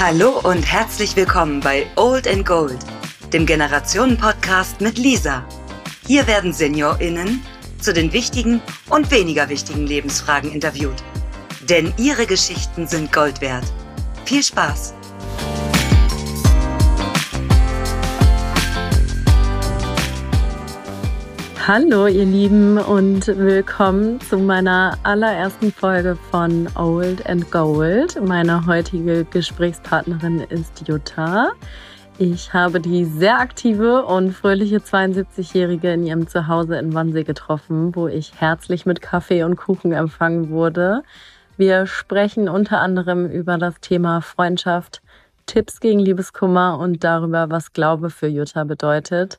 Hallo und herzlich willkommen bei Old and Gold, dem Generationen-Podcast mit Lisa. Hier werden SeniorInnen zu den wichtigen und weniger wichtigen Lebensfragen interviewt. Denn ihre Geschichten sind Gold wert. Viel Spaß! Hallo ihr Lieben und willkommen zu meiner allerersten Folge von Old and Gold. Meine heutige Gesprächspartnerin ist Jutta. Ich habe die sehr aktive und fröhliche 72-Jährige in ihrem Zuhause in Wannsee getroffen, wo ich herzlich mit Kaffee und Kuchen empfangen wurde. Wir sprechen unter anderem über das Thema Freundschaft, Tipps gegen Liebeskummer und darüber, was Glaube für Jutta bedeutet.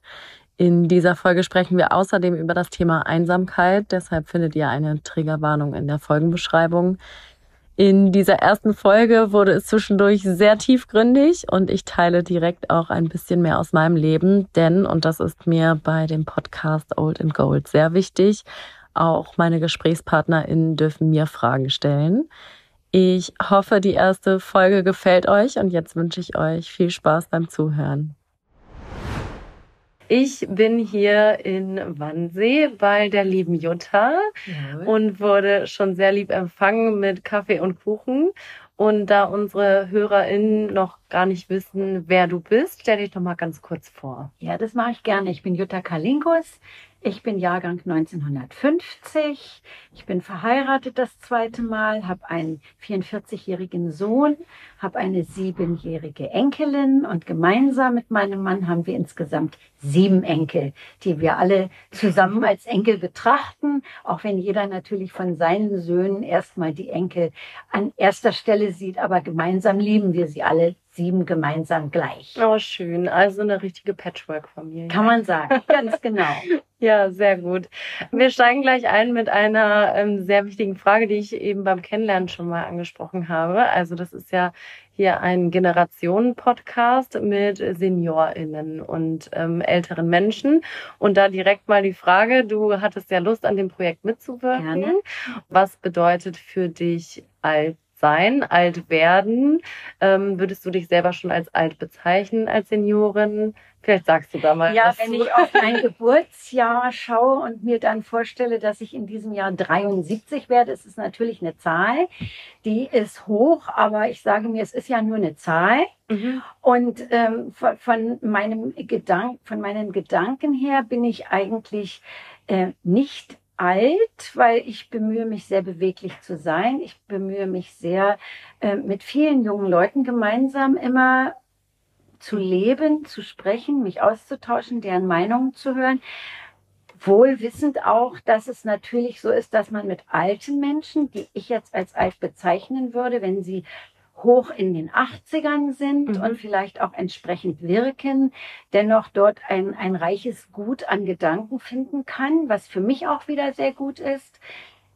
In dieser Folge sprechen wir außerdem über das Thema Einsamkeit. Deshalb findet ihr eine Triggerwarnung in der Folgenbeschreibung. In dieser ersten Folge wurde es zwischendurch sehr tiefgründig und ich teile direkt auch ein bisschen mehr aus meinem Leben, denn, und das ist mir bei dem Podcast Old and Gold sehr wichtig, auch meine GesprächspartnerInnen dürfen mir Fragen stellen. Ich hoffe, die erste Folge gefällt euch und jetzt wünsche ich euch viel Spaß beim Zuhören. Ich bin hier in Wannsee bei der lieben Jutta ja. und wurde schon sehr lieb empfangen mit Kaffee und Kuchen. Und da unsere HörerInnen noch gar nicht wissen, wer du bist, stell dich doch mal ganz kurz vor. Ja, das mache ich gerne. Ich bin Jutta Kalinkus. Ich bin Jahrgang 1950. Ich bin verheiratet das zweite Mal, habe einen 44-jährigen Sohn, habe eine siebenjährige Enkelin und gemeinsam mit meinem Mann haben wir insgesamt sieben Enkel, die wir alle zusammen als Enkel betrachten, auch wenn jeder natürlich von seinen Söhnen erstmal die Enkel an erster Stelle sieht, aber gemeinsam lieben wir sie alle sieben gemeinsam gleich. Oh, schön. Also eine richtige Patchwork-Familie. Kann man sagen, ganz genau. ja, sehr gut. Wir steigen gleich ein mit einer ähm, sehr wichtigen Frage, die ich eben beim Kennenlernen schon mal angesprochen habe. Also das ist ja hier ein Generationen-Podcast mit SeniorInnen und ähm, älteren Menschen. Und da direkt mal die Frage, du hattest ja Lust, an dem Projekt mitzuwirken. Gerne. Was bedeutet für dich alt sein, alt werden. Ähm, würdest du dich selber schon als alt bezeichnen, als Seniorin? Vielleicht sagst du da mal ja, was. Ja, wenn ich auf mein Geburtsjahr schaue und mir dann vorstelle, dass ich in diesem Jahr 73 werde, ist es natürlich eine Zahl. Die ist hoch, aber ich sage mir, es ist ja nur eine Zahl. Mhm. Und ähm, von, von, meinem Gedank, von meinen Gedanken her bin ich eigentlich äh, nicht alt, weil ich bemühe mich sehr beweglich zu sein. Ich bemühe mich sehr äh, mit vielen jungen Leuten gemeinsam immer zu leben, zu sprechen, mich auszutauschen, deren Meinungen zu hören. Wohl wissend auch, dass es natürlich so ist, dass man mit alten Menschen, die ich jetzt als alt bezeichnen würde, wenn sie hoch in den 80ern sind mhm. und vielleicht auch entsprechend wirken, dennoch dort ein, ein reiches Gut an Gedanken finden kann, was für mich auch wieder sehr gut ist.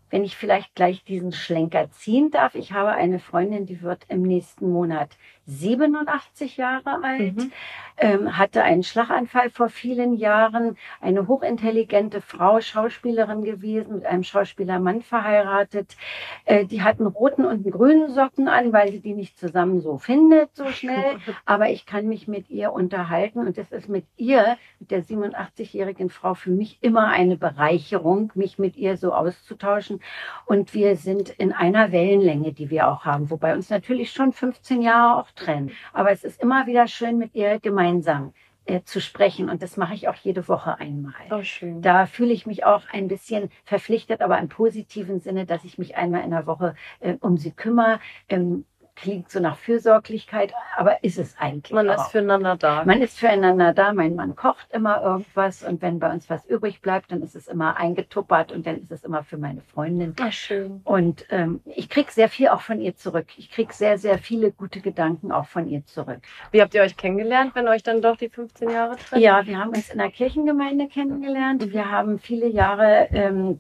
Wenn ich vielleicht gleich diesen Schlenker ziehen darf. Ich habe eine Freundin, die wird im nächsten Monat 87 Jahre alt, mhm. ähm, hatte einen Schlaganfall vor vielen Jahren, eine hochintelligente Frau, Schauspielerin gewesen, mit einem Schauspielermann verheiratet. Äh, die hatten roten und grünen Socken an, weil sie die nicht zusammen so findet, so schnell. Aber ich kann mich mit ihr unterhalten und es ist mit ihr, mit der 87-jährigen Frau, für mich immer eine Bereicherung, mich mit ihr so auszutauschen. Und wir sind in einer Wellenlänge, die wir auch haben, wobei uns natürlich schon 15 Jahre auch trennen. Aber es ist immer wieder schön, mit ihr gemeinsam äh, zu sprechen. Und das mache ich auch jede Woche einmal. Oh, schön. Da fühle ich mich auch ein bisschen verpflichtet, aber im positiven Sinne, dass ich mich einmal in der Woche äh, um sie kümmere. Ähm, klingt so nach Fürsorglichkeit, aber ist es eigentlich. Man auch. ist füreinander da. Man ist füreinander da. Mein Mann kocht immer irgendwas und wenn bei uns was übrig bleibt, dann ist es immer eingetuppert und dann ist es immer für meine Freundin. Ach, schön. Und ähm, ich krieg sehr viel auch von ihr zurück. Ich krieg sehr, sehr viele gute Gedanken auch von ihr zurück. Wie habt ihr euch kennengelernt, wenn euch dann doch die 15 Jahre trennen? Ja, wir haben uns in der Kirchengemeinde kennengelernt. Mhm. Wir haben viele Jahre ähm,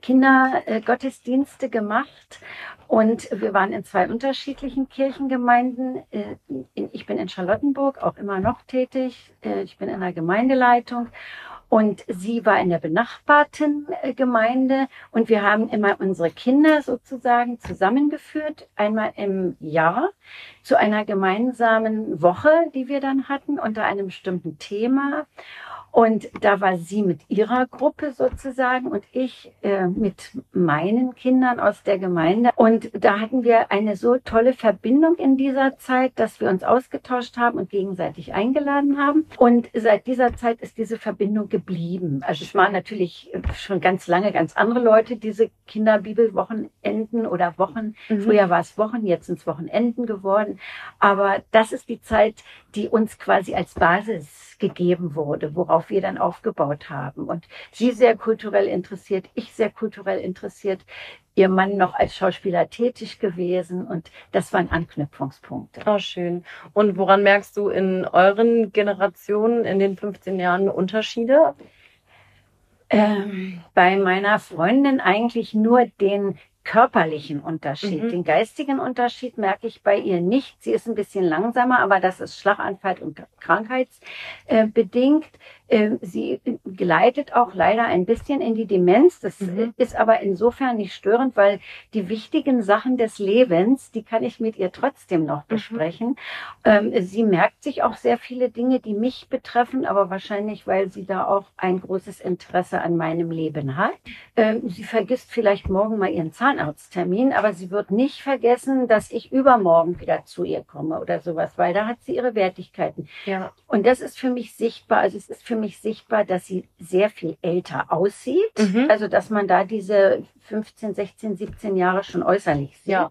Kindergottesdienste gemacht und wir waren in zwei unterschiedlichen Kirchengemeinden. Äh, ich bin in Charlottenburg auch immer noch tätig. Äh, ich bin in der Gemeindeleitung. Und sie war in der benachbarten äh, Gemeinde und wir haben immer unsere Kinder sozusagen zusammengeführt, einmal im Jahr zu einer gemeinsamen Woche, die wir dann hatten unter einem bestimmten Thema. Und da war sie mit ihrer Gruppe sozusagen und ich äh, mit meinen Kindern aus der Gemeinde. Und da hatten wir eine so tolle Verbindung in dieser Zeit, dass wir uns ausgetauscht haben und gegenseitig eingeladen haben. Und seit dieser Zeit ist diese Verbindung geblieben. Also es waren natürlich schon ganz lange ganz andere Leute, diese Kinderbibelwochenenden oder Wochen. Mhm. Früher war es Wochen, jetzt sind es Wochenenden geworden. Aber das ist die Zeit, die uns quasi als Basis gegeben wurde, worauf wir dann aufgebaut haben. Und sie sehr kulturell interessiert, ich sehr kulturell interessiert, ihr Mann noch als Schauspieler tätig gewesen und das waren Anknüpfungspunkte. Oh, schön. Und woran merkst du in euren Generationen in den 15 Jahren Unterschiede? Ähm, bei meiner Freundin eigentlich nur den körperlichen Unterschied. Mhm. Den geistigen Unterschied merke ich bei ihr nicht. Sie ist ein bisschen langsamer, aber das ist Schlaganfall und krankheitsbedingt. Ähm, sie gleitet auch leider ein bisschen in die Demenz. Das mhm. ist aber insofern nicht störend, weil die wichtigen Sachen des Lebens, die kann ich mit ihr trotzdem noch mhm. besprechen. Mhm. Sie merkt sich auch sehr viele Dinge, die mich betreffen, aber wahrscheinlich, weil sie da auch ein großes Interesse an meinem Leben hat. Ähm, sie vergisst vielleicht morgen mal ihren Zahnarzttermin, aber sie wird nicht vergessen, dass ich übermorgen wieder zu ihr komme oder sowas, weil da hat sie ihre Wertigkeiten. Ja. Und das ist für mich sichtbar. Also es ist für mich sichtbar, dass sie sehr viel älter aussieht. Mhm. Also, dass man da diese 15, 16, 17 Jahre schon äußerlich sieht. Ja.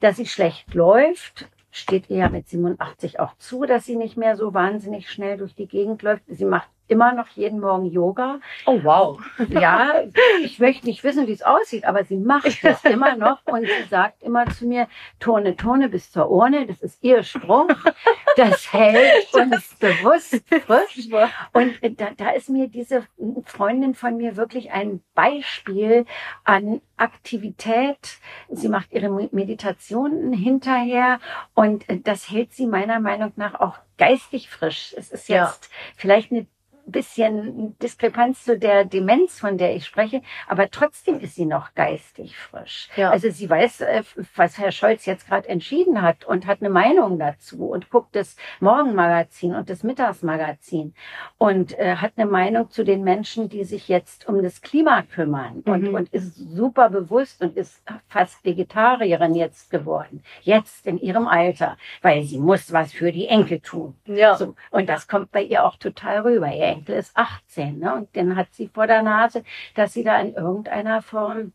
Dass sie schlecht läuft, steht ihr ja mit 87 auch zu, dass sie nicht mehr so wahnsinnig schnell durch die Gegend läuft. Sie macht immer noch jeden Morgen Yoga. Oh wow. Ja, ich möchte nicht wissen, wie es aussieht, aber sie macht das immer noch und sie sagt immer zu mir, Tone, Tone bis zur Urne, das ist ihr Spruch, das hält uns bewusst frisch. Und da, da ist mir diese Freundin von mir wirklich ein Beispiel an Aktivität. Sie macht ihre Meditationen hinterher und das hält sie meiner Meinung nach auch geistig frisch. Es ist jetzt ja. vielleicht eine bisschen Diskrepanz zu der Demenz, von der ich spreche, aber trotzdem ist sie noch geistig frisch. Ja. Also sie weiß, äh, was Herr Scholz jetzt gerade entschieden hat und hat eine Meinung dazu und guckt das Morgenmagazin und das Mittagsmagazin und äh, hat eine Meinung zu den Menschen, die sich jetzt um das Klima kümmern mhm. und, und ist super bewusst und ist fast Vegetarierin jetzt geworden. Jetzt in ihrem Alter, weil sie muss was für die Enkel tun. Ja. So, und das kommt bei ihr auch total rüber. Ihr Enkel ist 18 ne? und den hat sie vor der Nase, dass sie da in irgendeiner Form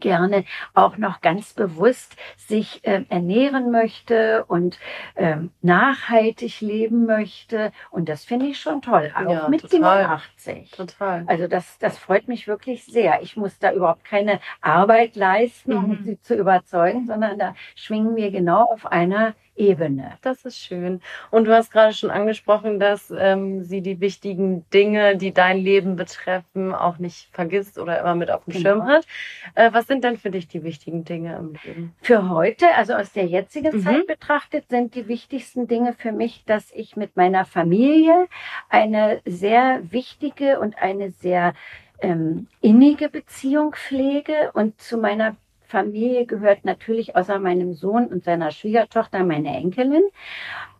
gerne auch noch ganz bewusst sich äh, ernähren möchte und ähm, nachhaltig leben möchte. Und das finde ich schon toll, auch ja, mit total. 87. Total. Also das, das freut mich wirklich sehr. Ich muss da überhaupt keine Arbeit leisten, um mhm. sie zu überzeugen, sondern da schwingen wir genau auf einer Ebene. Das ist schön. Und du hast gerade schon angesprochen, dass ähm, sie die wichtigen Dinge, die dein Leben betreffen, auch nicht vergisst oder immer mit auf dem genau. Schirm hat. Äh, was sind denn für dich die wichtigen Dinge im Leben? Für heute, also aus der jetzigen mhm. Zeit betrachtet, sind die wichtigsten Dinge für mich, dass ich mit meiner Familie eine sehr wichtige und eine sehr ähm, innige Beziehung pflege und zu meiner Familie gehört natürlich außer meinem Sohn und seiner Schwiegertochter meine Enkelin,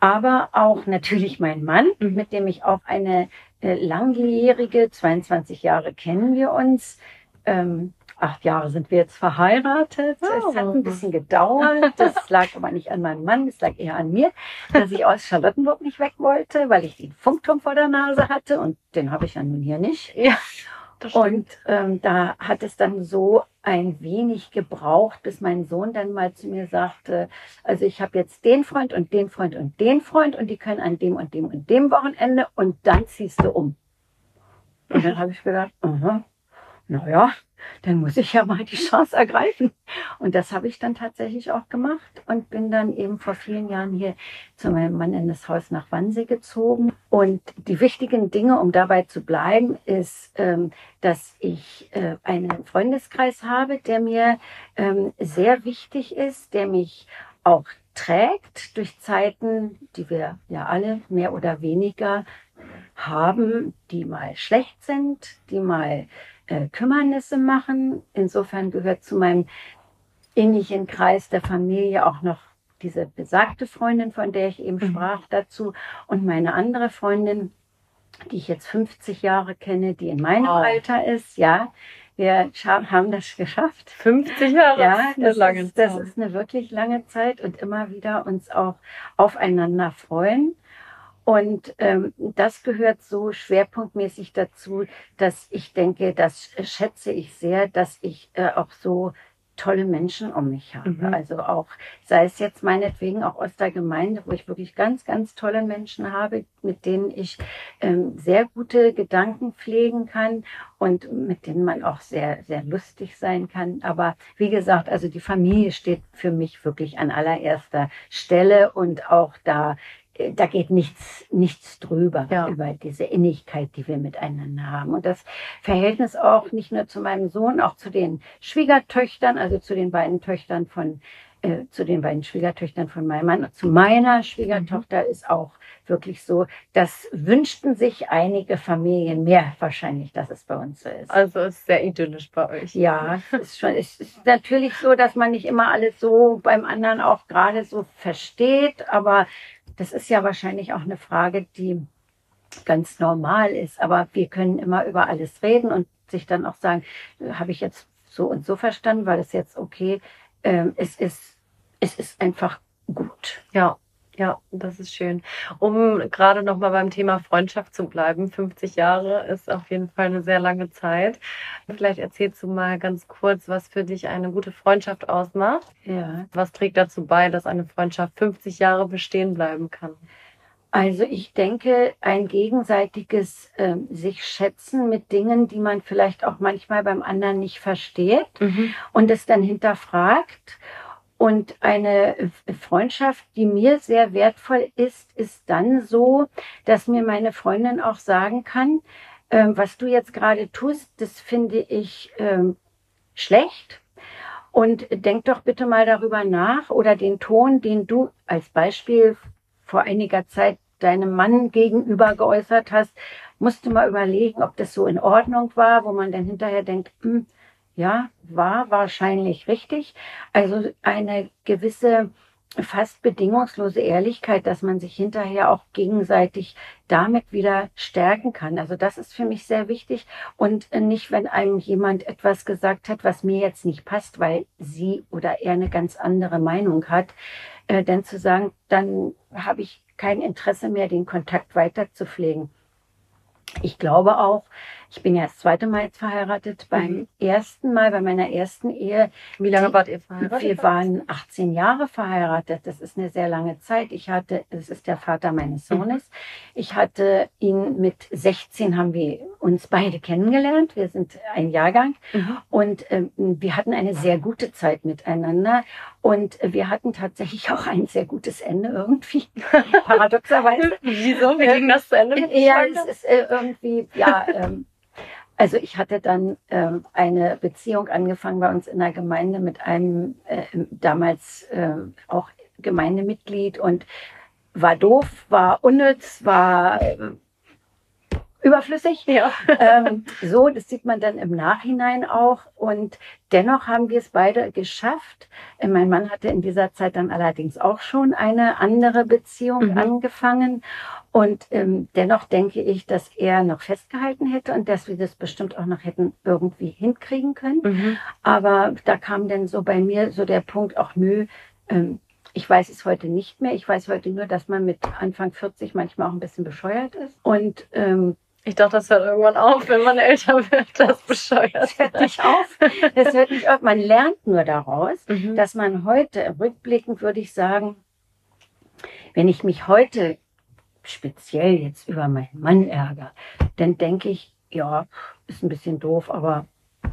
aber auch natürlich mein Mann, mhm. mit dem ich auch eine äh, langjährige, 22 Jahre kennen wir uns. Ähm, acht Jahre sind wir jetzt verheiratet. Oh. Es hat ein bisschen gedauert. Das lag aber nicht an meinem Mann, es lag eher an mir, dass ich aus Charlottenburg nicht weg wollte, weil ich den Funkturm vor der Nase hatte und den habe ich ja nun hier nicht. Ja. Und ähm, da hat es dann so ein wenig gebraucht, bis mein Sohn dann mal zu mir sagte, also ich habe jetzt den Freund und den Freund und den Freund und die können an dem und dem und dem Wochenende und dann ziehst du um. Und dann habe ich gedacht, uh -huh, naja, dann muss ich ja mal die Chance ergreifen. Und das habe ich dann tatsächlich auch gemacht und bin dann eben vor vielen Jahren hier zu meinem Mann in das Haus nach Wannsee gezogen. Und die wichtigen Dinge, um dabei zu bleiben, ist, ähm, dass ich äh, einen Freundeskreis habe, der mir ähm, sehr wichtig ist, der mich auch trägt durch Zeiten, die wir ja alle mehr oder weniger haben, die mal schlecht sind, die mal äh, Kümmernisse machen. Insofern gehört zu meinem innigen Kreis der Familie auch noch diese besagte Freundin, von der ich eben mhm. sprach, dazu und meine andere Freundin, die ich jetzt 50 Jahre kenne, die in meinem wow. Alter ist, ja. Wir haben das geschafft. 50 Jahre? Ja, das, lange ist, das ist eine wirklich lange Zeit und immer wieder uns auch aufeinander freuen. Und ähm, das gehört so schwerpunktmäßig dazu, dass ich denke, das schätze ich sehr, dass ich äh, auch so tolle Menschen um mich habe. Mhm. Also auch, sei es jetzt meinetwegen auch aus der Gemeinde, wo ich wirklich ganz, ganz tolle Menschen habe, mit denen ich ähm, sehr gute Gedanken pflegen kann und mit denen man auch sehr, sehr lustig sein kann. Aber wie gesagt, also die Familie steht für mich wirklich an allererster Stelle und auch da da geht nichts, nichts drüber ja. über diese Innigkeit, die wir miteinander haben. Und das Verhältnis auch nicht nur zu meinem Sohn, auch zu den Schwiegertöchtern, also zu den beiden Töchtern von, äh, zu den beiden Schwiegertöchtern von meinem Mann, zu meiner Schwiegertochter mhm. ist auch wirklich so. Das wünschten sich einige Familien mehr wahrscheinlich, dass es bei uns so ist. Also ist sehr idyllisch bei euch. Ja, es ist schon, es ist natürlich so, dass man nicht immer alles so beim anderen auch gerade so versteht, aber das ist ja wahrscheinlich auch eine Frage, die ganz normal ist. Aber wir können immer über alles reden und sich dann auch sagen, habe ich jetzt so und so verstanden, weil es jetzt okay, ähm, es ist, es ist einfach gut. Ja. Ja, das ist schön. Um gerade noch mal beim Thema Freundschaft zu bleiben, 50 Jahre ist auf jeden Fall eine sehr lange Zeit. Vielleicht erzählst du mal ganz kurz, was für dich eine gute Freundschaft ausmacht. Ja. Was trägt dazu bei, dass eine Freundschaft 50 Jahre bestehen bleiben kann? Also ich denke, ein gegenseitiges äh, sich schätzen mit Dingen, die man vielleicht auch manchmal beim anderen nicht versteht mhm. und es dann hinterfragt und eine Freundschaft, die mir sehr wertvoll ist, ist dann so, dass mir meine Freundin auch sagen kann, ähm, was du jetzt gerade tust, das finde ich ähm, schlecht. Und denk doch bitte mal darüber nach oder den Ton, den du als Beispiel vor einiger Zeit deinem Mann gegenüber geäußert hast, musst du mal überlegen, ob das so in Ordnung war, wo man dann hinterher denkt, hm, ja, war wahrscheinlich richtig. Also eine gewisse fast bedingungslose Ehrlichkeit, dass man sich hinterher auch gegenseitig damit wieder stärken kann. Also das ist für mich sehr wichtig und nicht, wenn einem jemand etwas gesagt hat, was mir jetzt nicht passt, weil sie oder er eine ganz andere Meinung hat, äh, denn zu sagen, dann habe ich kein Interesse mehr, den Kontakt weiter zu pflegen. Ich glaube auch, ich bin ja das zweite Mal jetzt verheiratet. Beim mhm. ersten Mal, bei meiner ersten Ehe. Wie lange wart ihr verheiratet? Wir waren 18 Jahre verheiratet. Das ist eine sehr lange Zeit. Ich hatte, das ist der Vater meines mhm. Sohnes. Ich hatte ihn mit 16 haben wir uns beide kennengelernt. Wir sind ein Jahrgang. Mhm. Und ähm, wir hatten eine sehr gute Zeit miteinander. Und wir hatten tatsächlich auch ein sehr gutes Ende irgendwie. Paradoxerweise. Wieso? Wie ging das zu Ende? Ja, es ist äh, irgendwie, ja, ähm, also ich hatte dann ähm, eine Beziehung angefangen bei uns in der Gemeinde mit einem äh, damals äh, auch Gemeindemitglied und war doof, war unnütz, war äh, überflüssig. Ja. ähm, so, das sieht man dann im Nachhinein auch. Und dennoch haben wir es beide geschafft. Äh, mein Mann hatte in dieser Zeit dann allerdings auch schon eine andere Beziehung mhm. angefangen. Und ähm, dennoch denke ich, dass er noch festgehalten hätte und dass wir das bestimmt auch noch hätten irgendwie hinkriegen können. Mhm. Aber da kam dann so bei mir so der Punkt, auch nö, ähm, ich weiß es heute nicht mehr. Ich weiß heute nur, dass man mit Anfang 40 manchmal auch ein bisschen bescheuert ist. Und ähm, ich dachte, das hört irgendwann auf, wenn man älter wird, das bescheuert. Das hört nicht auf. Das hört nicht auf. Man lernt nur daraus, mhm. dass man heute, rückblickend würde ich sagen, wenn ich mich heute speziell jetzt über meinen Mann ärgere, dann denke ich, ja, ist ein bisschen doof, aber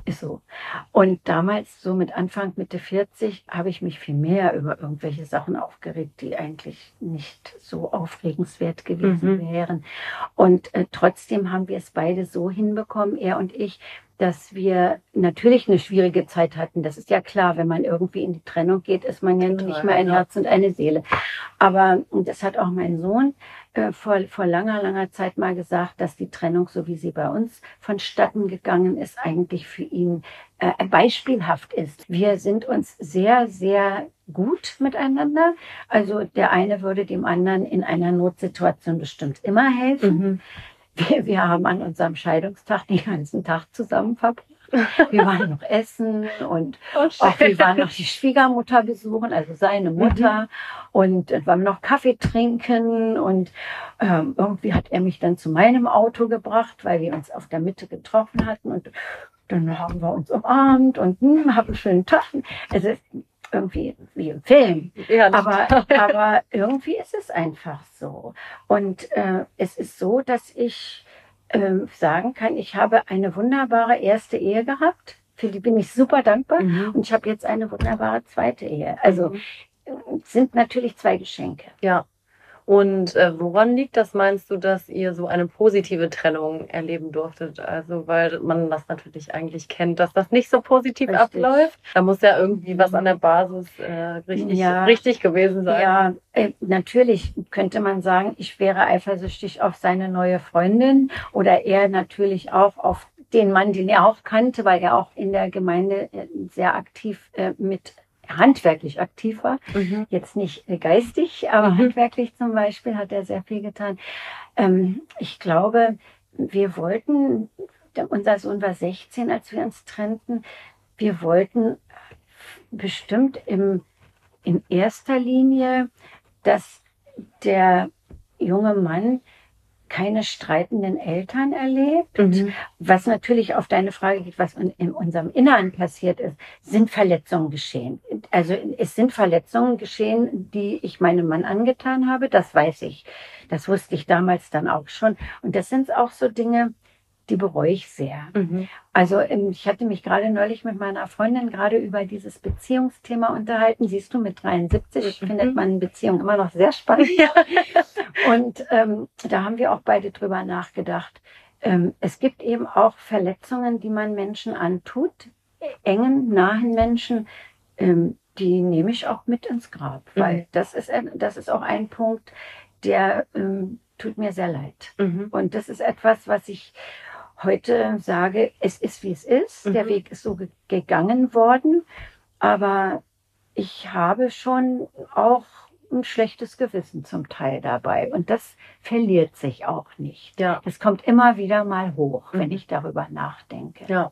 ist so. Und damals, so mit Anfang, Mitte 40, habe ich mich viel mehr über irgendwelche Sachen aufgeregt, die eigentlich nicht so aufregenswert gewesen mhm. wären. Und äh, trotzdem haben wir es beide so hinbekommen, er und ich, dass wir natürlich eine schwierige Zeit hatten. Das ist ja klar, wenn man irgendwie in die Trennung geht, ist man ja nicht mehr ein Herz und eine Seele. Aber und das hat auch mein Sohn äh, vor, vor langer, langer Zeit mal gesagt, dass die Trennung, so wie sie bei uns vonstatten gegangen ist, eigentlich für ihn äh, beispielhaft ist. Wir sind uns sehr, sehr gut miteinander. Also der eine würde dem anderen in einer Notsituation bestimmt immer helfen. Mhm. Wir, wir haben an unserem Scheidungstag den ganzen Tag zusammen verbracht. Wir waren noch essen und oh, auch wir waren noch die Schwiegermutter besuchen, also seine mhm. Mutter. Mhm. Und wir haben noch Kaffee trinken und ähm, irgendwie hat er mich dann zu meinem Auto gebracht, weil wir uns auf der Mitte getroffen hatten und dann haben wir uns umarmt und hm, haben einen schönen Tag. Also irgendwie wie im Film. Ja, aber, aber irgendwie ist es einfach so. Und äh, es ist so, dass ich äh, sagen kann, ich habe eine wunderbare erste Ehe gehabt. Für die bin ich super dankbar. Mhm. Und ich habe jetzt eine wunderbare zweite Ehe. Also mhm. sind natürlich zwei Geschenke. Ja. Und äh, woran liegt das, meinst du, dass ihr so eine positive Trennung erleben durftet? Also, weil man das natürlich eigentlich kennt, dass das nicht so positiv richtig. abläuft. Da muss ja irgendwie was an der Basis äh, richtig, ja. richtig gewesen sein. Ja, äh, natürlich könnte man sagen, ich wäre eifersüchtig auf seine neue Freundin oder er natürlich auch auf den Mann, den er auch kannte, weil er auch in der Gemeinde äh, sehr aktiv äh, mit handwerklich aktiv war. Mhm. Jetzt nicht äh, geistig, aber mhm. handwerklich zum Beispiel hat er sehr viel getan. Ähm, ich glaube, wir wollten, unser Sohn war 16, als wir uns trennten, wir wollten bestimmt im, in erster Linie, dass der junge Mann keine streitenden Eltern erlebt. Mhm. Was natürlich auf deine Frage geht, was in unserem Inneren passiert ist, sind Verletzungen geschehen. Also es sind Verletzungen geschehen, die ich meinem Mann angetan habe. Das weiß ich. Das wusste ich damals dann auch schon. Und das sind auch so Dinge, die bereue ich sehr. Mhm. Also ähm, ich hatte mich gerade neulich mit meiner Freundin gerade über dieses Beziehungsthema unterhalten. Siehst du, mit 73 mhm. findet man Beziehung immer noch sehr spannend. Ja. Und ähm, da haben wir auch beide drüber nachgedacht. Ähm, es gibt eben auch Verletzungen, die man Menschen antut, engen, nahen Menschen. Ähm, die nehme ich auch mit ins Grab, mhm. weil das ist, das ist auch ein Punkt, der ähm, tut mir sehr leid. Mhm. Und das ist etwas, was ich heute sage, es ist wie es ist. Mhm. Der Weg ist so ge gegangen worden. Aber ich habe schon auch ein schlechtes Gewissen zum Teil dabei. Und das verliert sich auch nicht. Ja. Das kommt immer wieder mal hoch, mhm. wenn ich darüber nachdenke. Ja.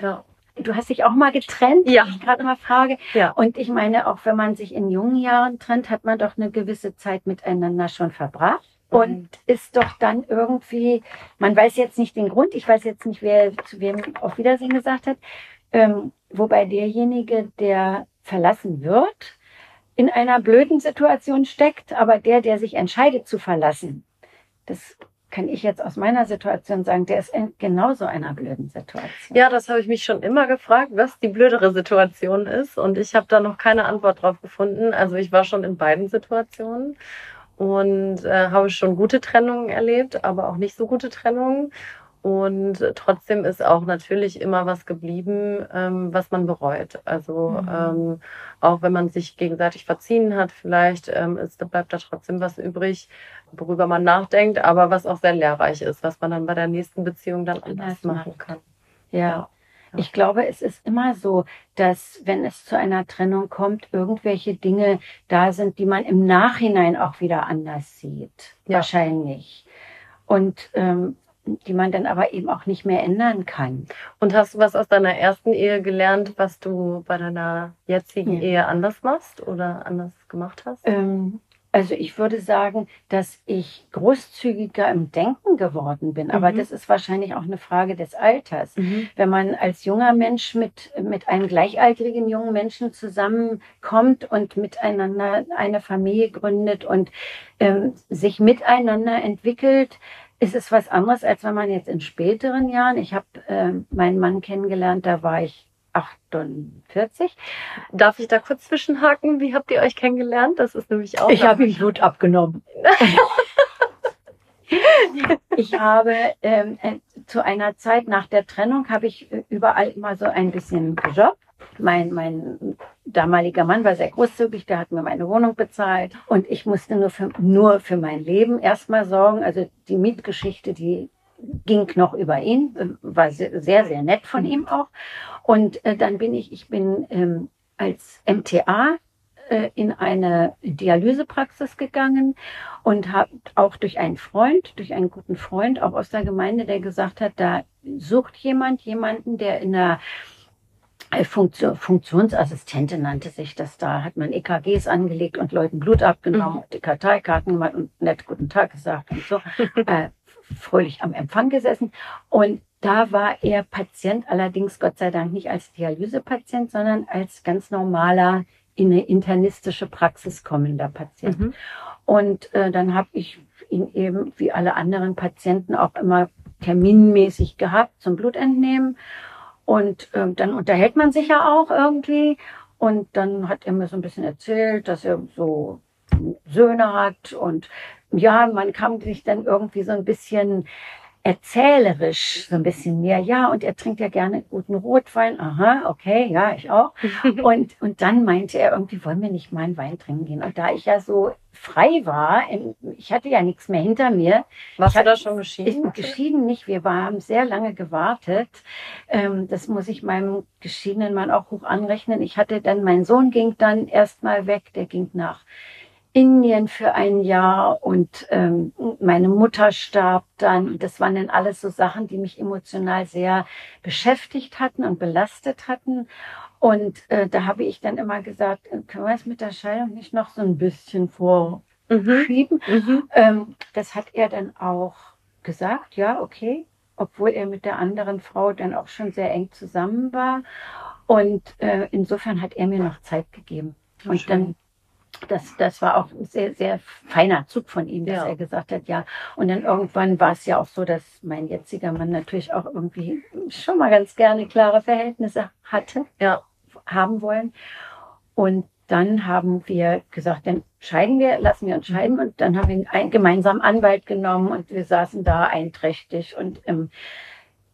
Ja. Du hast dich auch mal getrennt, ja. ich gerade mal frage. Ja. Und ich meine, auch wenn man sich in jungen Jahren trennt, hat man doch eine gewisse Zeit miteinander schon verbracht und mhm. ist doch dann irgendwie, man weiß jetzt nicht den Grund, ich weiß jetzt nicht, wer zu wem auf Wiedersehen gesagt hat, ähm, wobei derjenige, der verlassen wird, in einer blöden Situation steckt, aber der, der sich entscheidet zu verlassen, das kann ich jetzt aus meiner Situation sagen, der ist in genauso einer blöden Situation. Ja, das habe ich mich schon immer gefragt, was die blödere Situation ist. Und ich habe da noch keine Antwort drauf gefunden. Also ich war schon in beiden Situationen und äh, habe schon gute Trennungen erlebt, aber auch nicht so gute Trennungen. Und trotzdem ist auch natürlich immer was geblieben, ähm, was man bereut. Also mhm. ähm, auch wenn man sich gegenseitig verziehen hat, vielleicht ähm, ist, da bleibt da trotzdem was übrig, worüber man nachdenkt, aber was auch sehr lehrreich ist, was man dann bei der nächsten Beziehung dann anders machen kann. Ja. Ja. Ich glaube, es ist immer so, dass wenn es zu einer Trennung kommt, irgendwelche Dinge da sind, die man im Nachhinein auch wieder anders sieht. Ja. Wahrscheinlich. Und ähm, die man dann aber eben auch nicht mehr ändern kann. Und hast du was aus deiner ersten Ehe gelernt, was du bei deiner jetzigen ja. Ehe anders machst oder anders gemacht hast? Ähm, also ich würde sagen, dass ich großzügiger im Denken geworden bin. Aber mhm. das ist wahrscheinlich auch eine Frage des Alters. Mhm. Wenn man als junger Mensch mit, mit einem gleichaltrigen jungen Menschen zusammenkommt und miteinander eine Familie gründet und ähm, sich miteinander entwickelt, ist es was anderes, als wenn man jetzt in späteren Jahren, ich habe äh, meinen Mann kennengelernt, da war ich 48. Darf ich da kurz zwischenhaken? Wie habt ihr euch kennengelernt? Das ist nämlich auch. Ich habe ihm Blut abgenommen. ich habe ähm, äh, zu einer Zeit nach der Trennung habe ich überall immer so ein bisschen gejobbt. Mein, mein damaliger Mann war sehr großzügig, der hat mir meine Wohnung bezahlt und ich musste nur für, nur für mein Leben erstmal sorgen. Also die Mietgeschichte, die ging noch über ihn, war sehr, sehr, sehr nett von ihm auch. Und äh, dann bin ich, ich bin ähm, als MTA äh, in eine Dialysepraxis gegangen und habe auch durch einen Freund, durch einen guten Freund, auch aus der Gemeinde, der gesagt hat, da sucht jemand jemanden, der in der äh, Funktion, Funktionsassistentin nannte sich das da, hat man EKGs angelegt und Leuten Blut abgenommen, mhm. die Karteikarten gemacht und nett guten Tag gesagt und so, äh, fröhlich am Empfang gesessen. Und da war er Patient, allerdings Gott sei Dank nicht als Dialysepatient, sondern als ganz normaler in eine internistische Praxis kommender Patient. Mhm. Und äh, dann habe ich ihn eben wie alle anderen Patienten auch immer terminmäßig gehabt zum Blutentnehmen. Und äh, dann unterhält man sich ja auch irgendwie. Und dann hat er mir so ein bisschen erzählt, dass er so Söhne hat. Und ja, man kam sich dann irgendwie so ein bisschen erzählerisch so ein bisschen mehr. Ja, und er trinkt ja gerne guten Rotwein. Aha, okay, ja, ich auch. und, und dann meinte er, irgendwie wollen wir nicht mal einen Wein trinken gehen. Und da ich ja so frei war, ich hatte ja nichts mehr hinter mir. Warst du da schon geschieden? Ich, geschieden nicht. Wir haben sehr lange gewartet. Ähm, das muss ich meinem geschiedenen Mann auch hoch anrechnen. Ich hatte dann, mein Sohn ging dann erstmal weg, der ging nach Indien für ein Jahr und ähm, meine Mutter starb dann. Das waren dann alles so Sachen, die mich emotional sehr beschäftigt hatten und belastet hatten. Und äh, da habe ich dann immer gesagt, äh, können wir es mit der Scheidung nicht noch so ein bisschen vorschieben? Mhm. Mhm. Ähm, das hat er dann auch gesagt, ja, okay, obwohl er mit der anderen Frau dann auch schon sehr eng zusammen war. Und äh, insofern hat er mir noch Zeit gegeben. Und dann das, das war auch ein sehr, sehr feiner Zug von ihm, dass ja. er gesagt hat, ja. Und dann irgendwann war es ja auch so, dass mein jetziger Mann natürlich auch irgendwie schon mal ganz gerne klare Verhältnisse hatte, ja. haben wollen. Und dann haben wir gesagt, dann scheiden wir, lassen wir uns scheiden. Und dann haben wir einen gemeinsamen Anwalt genommen und wir saßen da einträchtig und im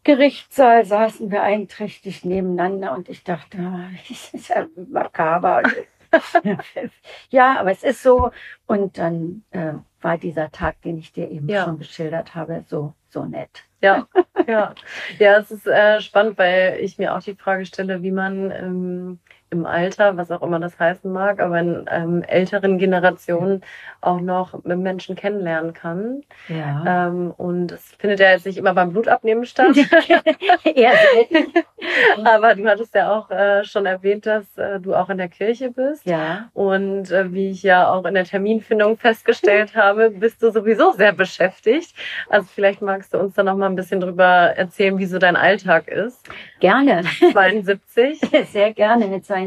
Gerichtssaal saßen wir einträchtig nebeneinander und ich dachte, das ist ja makaber. ja, aber es ist so. Und dann äh, war dieser Tag, den ich dir eben ja. schon geschildert habe, so, so nett. Ja, ja. Ja, es ist äh, spannend, weil ich mir auch die Frage stelle, wie man ähm, im Alter, was auch immer das heißen mag, aber in ähm, älteren Generationen auch noch mit Menschen kennenlernen kann. Ja. Ähm, und es findet ja jetzt nicht immer beim Blutabnehmen statt. Eher selten. aber du hattest ja auch äh, schon erwähnt, dass äh, du auch in der Kirche bist. Ja. Und äh, wie ich ja auch in der Terminfindung festgestellt habe, bist du sowieso sehr beschäftigt. Also vielleicht magst du uns da noch mal ein bisschen drüber erzählen, wie so dein Alltag ist. Gerne. 72. Sehr gerne mit 72.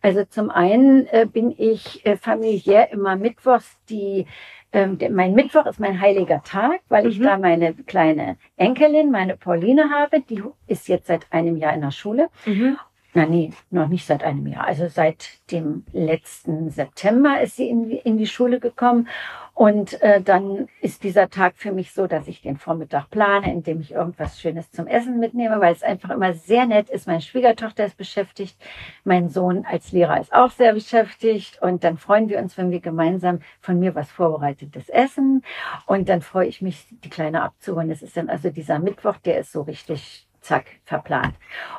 Also zum einen äh, bin ich äh, familiär immer mittwochs die ähm, mein Mittwoch ist mein heiliger Tag, weil mhm. ich da meine kleine Enkelin, meine Pauline habe. Die ist jetzt seit einem Jahr in der Schule. Mhm. Na nee, noch nicht seit einem Jahr. Also seit dem letzten September ist sie in, in die Schule gekommen. Und äh, dann ist dieser Tag für mich so, dass ich den Vormittag plane, indem ich irgendwas Schönes zum Essen mitnehme, weil es einfach immer sehr nett ist. Meine Schwiegertochter ist beschäftigt, mein Sohn als Lehrer ist auch sehr beschäftigt. Und dann freuen wir uns, wenn wir gemeinsam von mir was vorbereitetes essen. Und dann freue ich mich, die Kleine abzuholen. Das ist dann also dieser Mittwoch, der ist so richtig zack, verplant.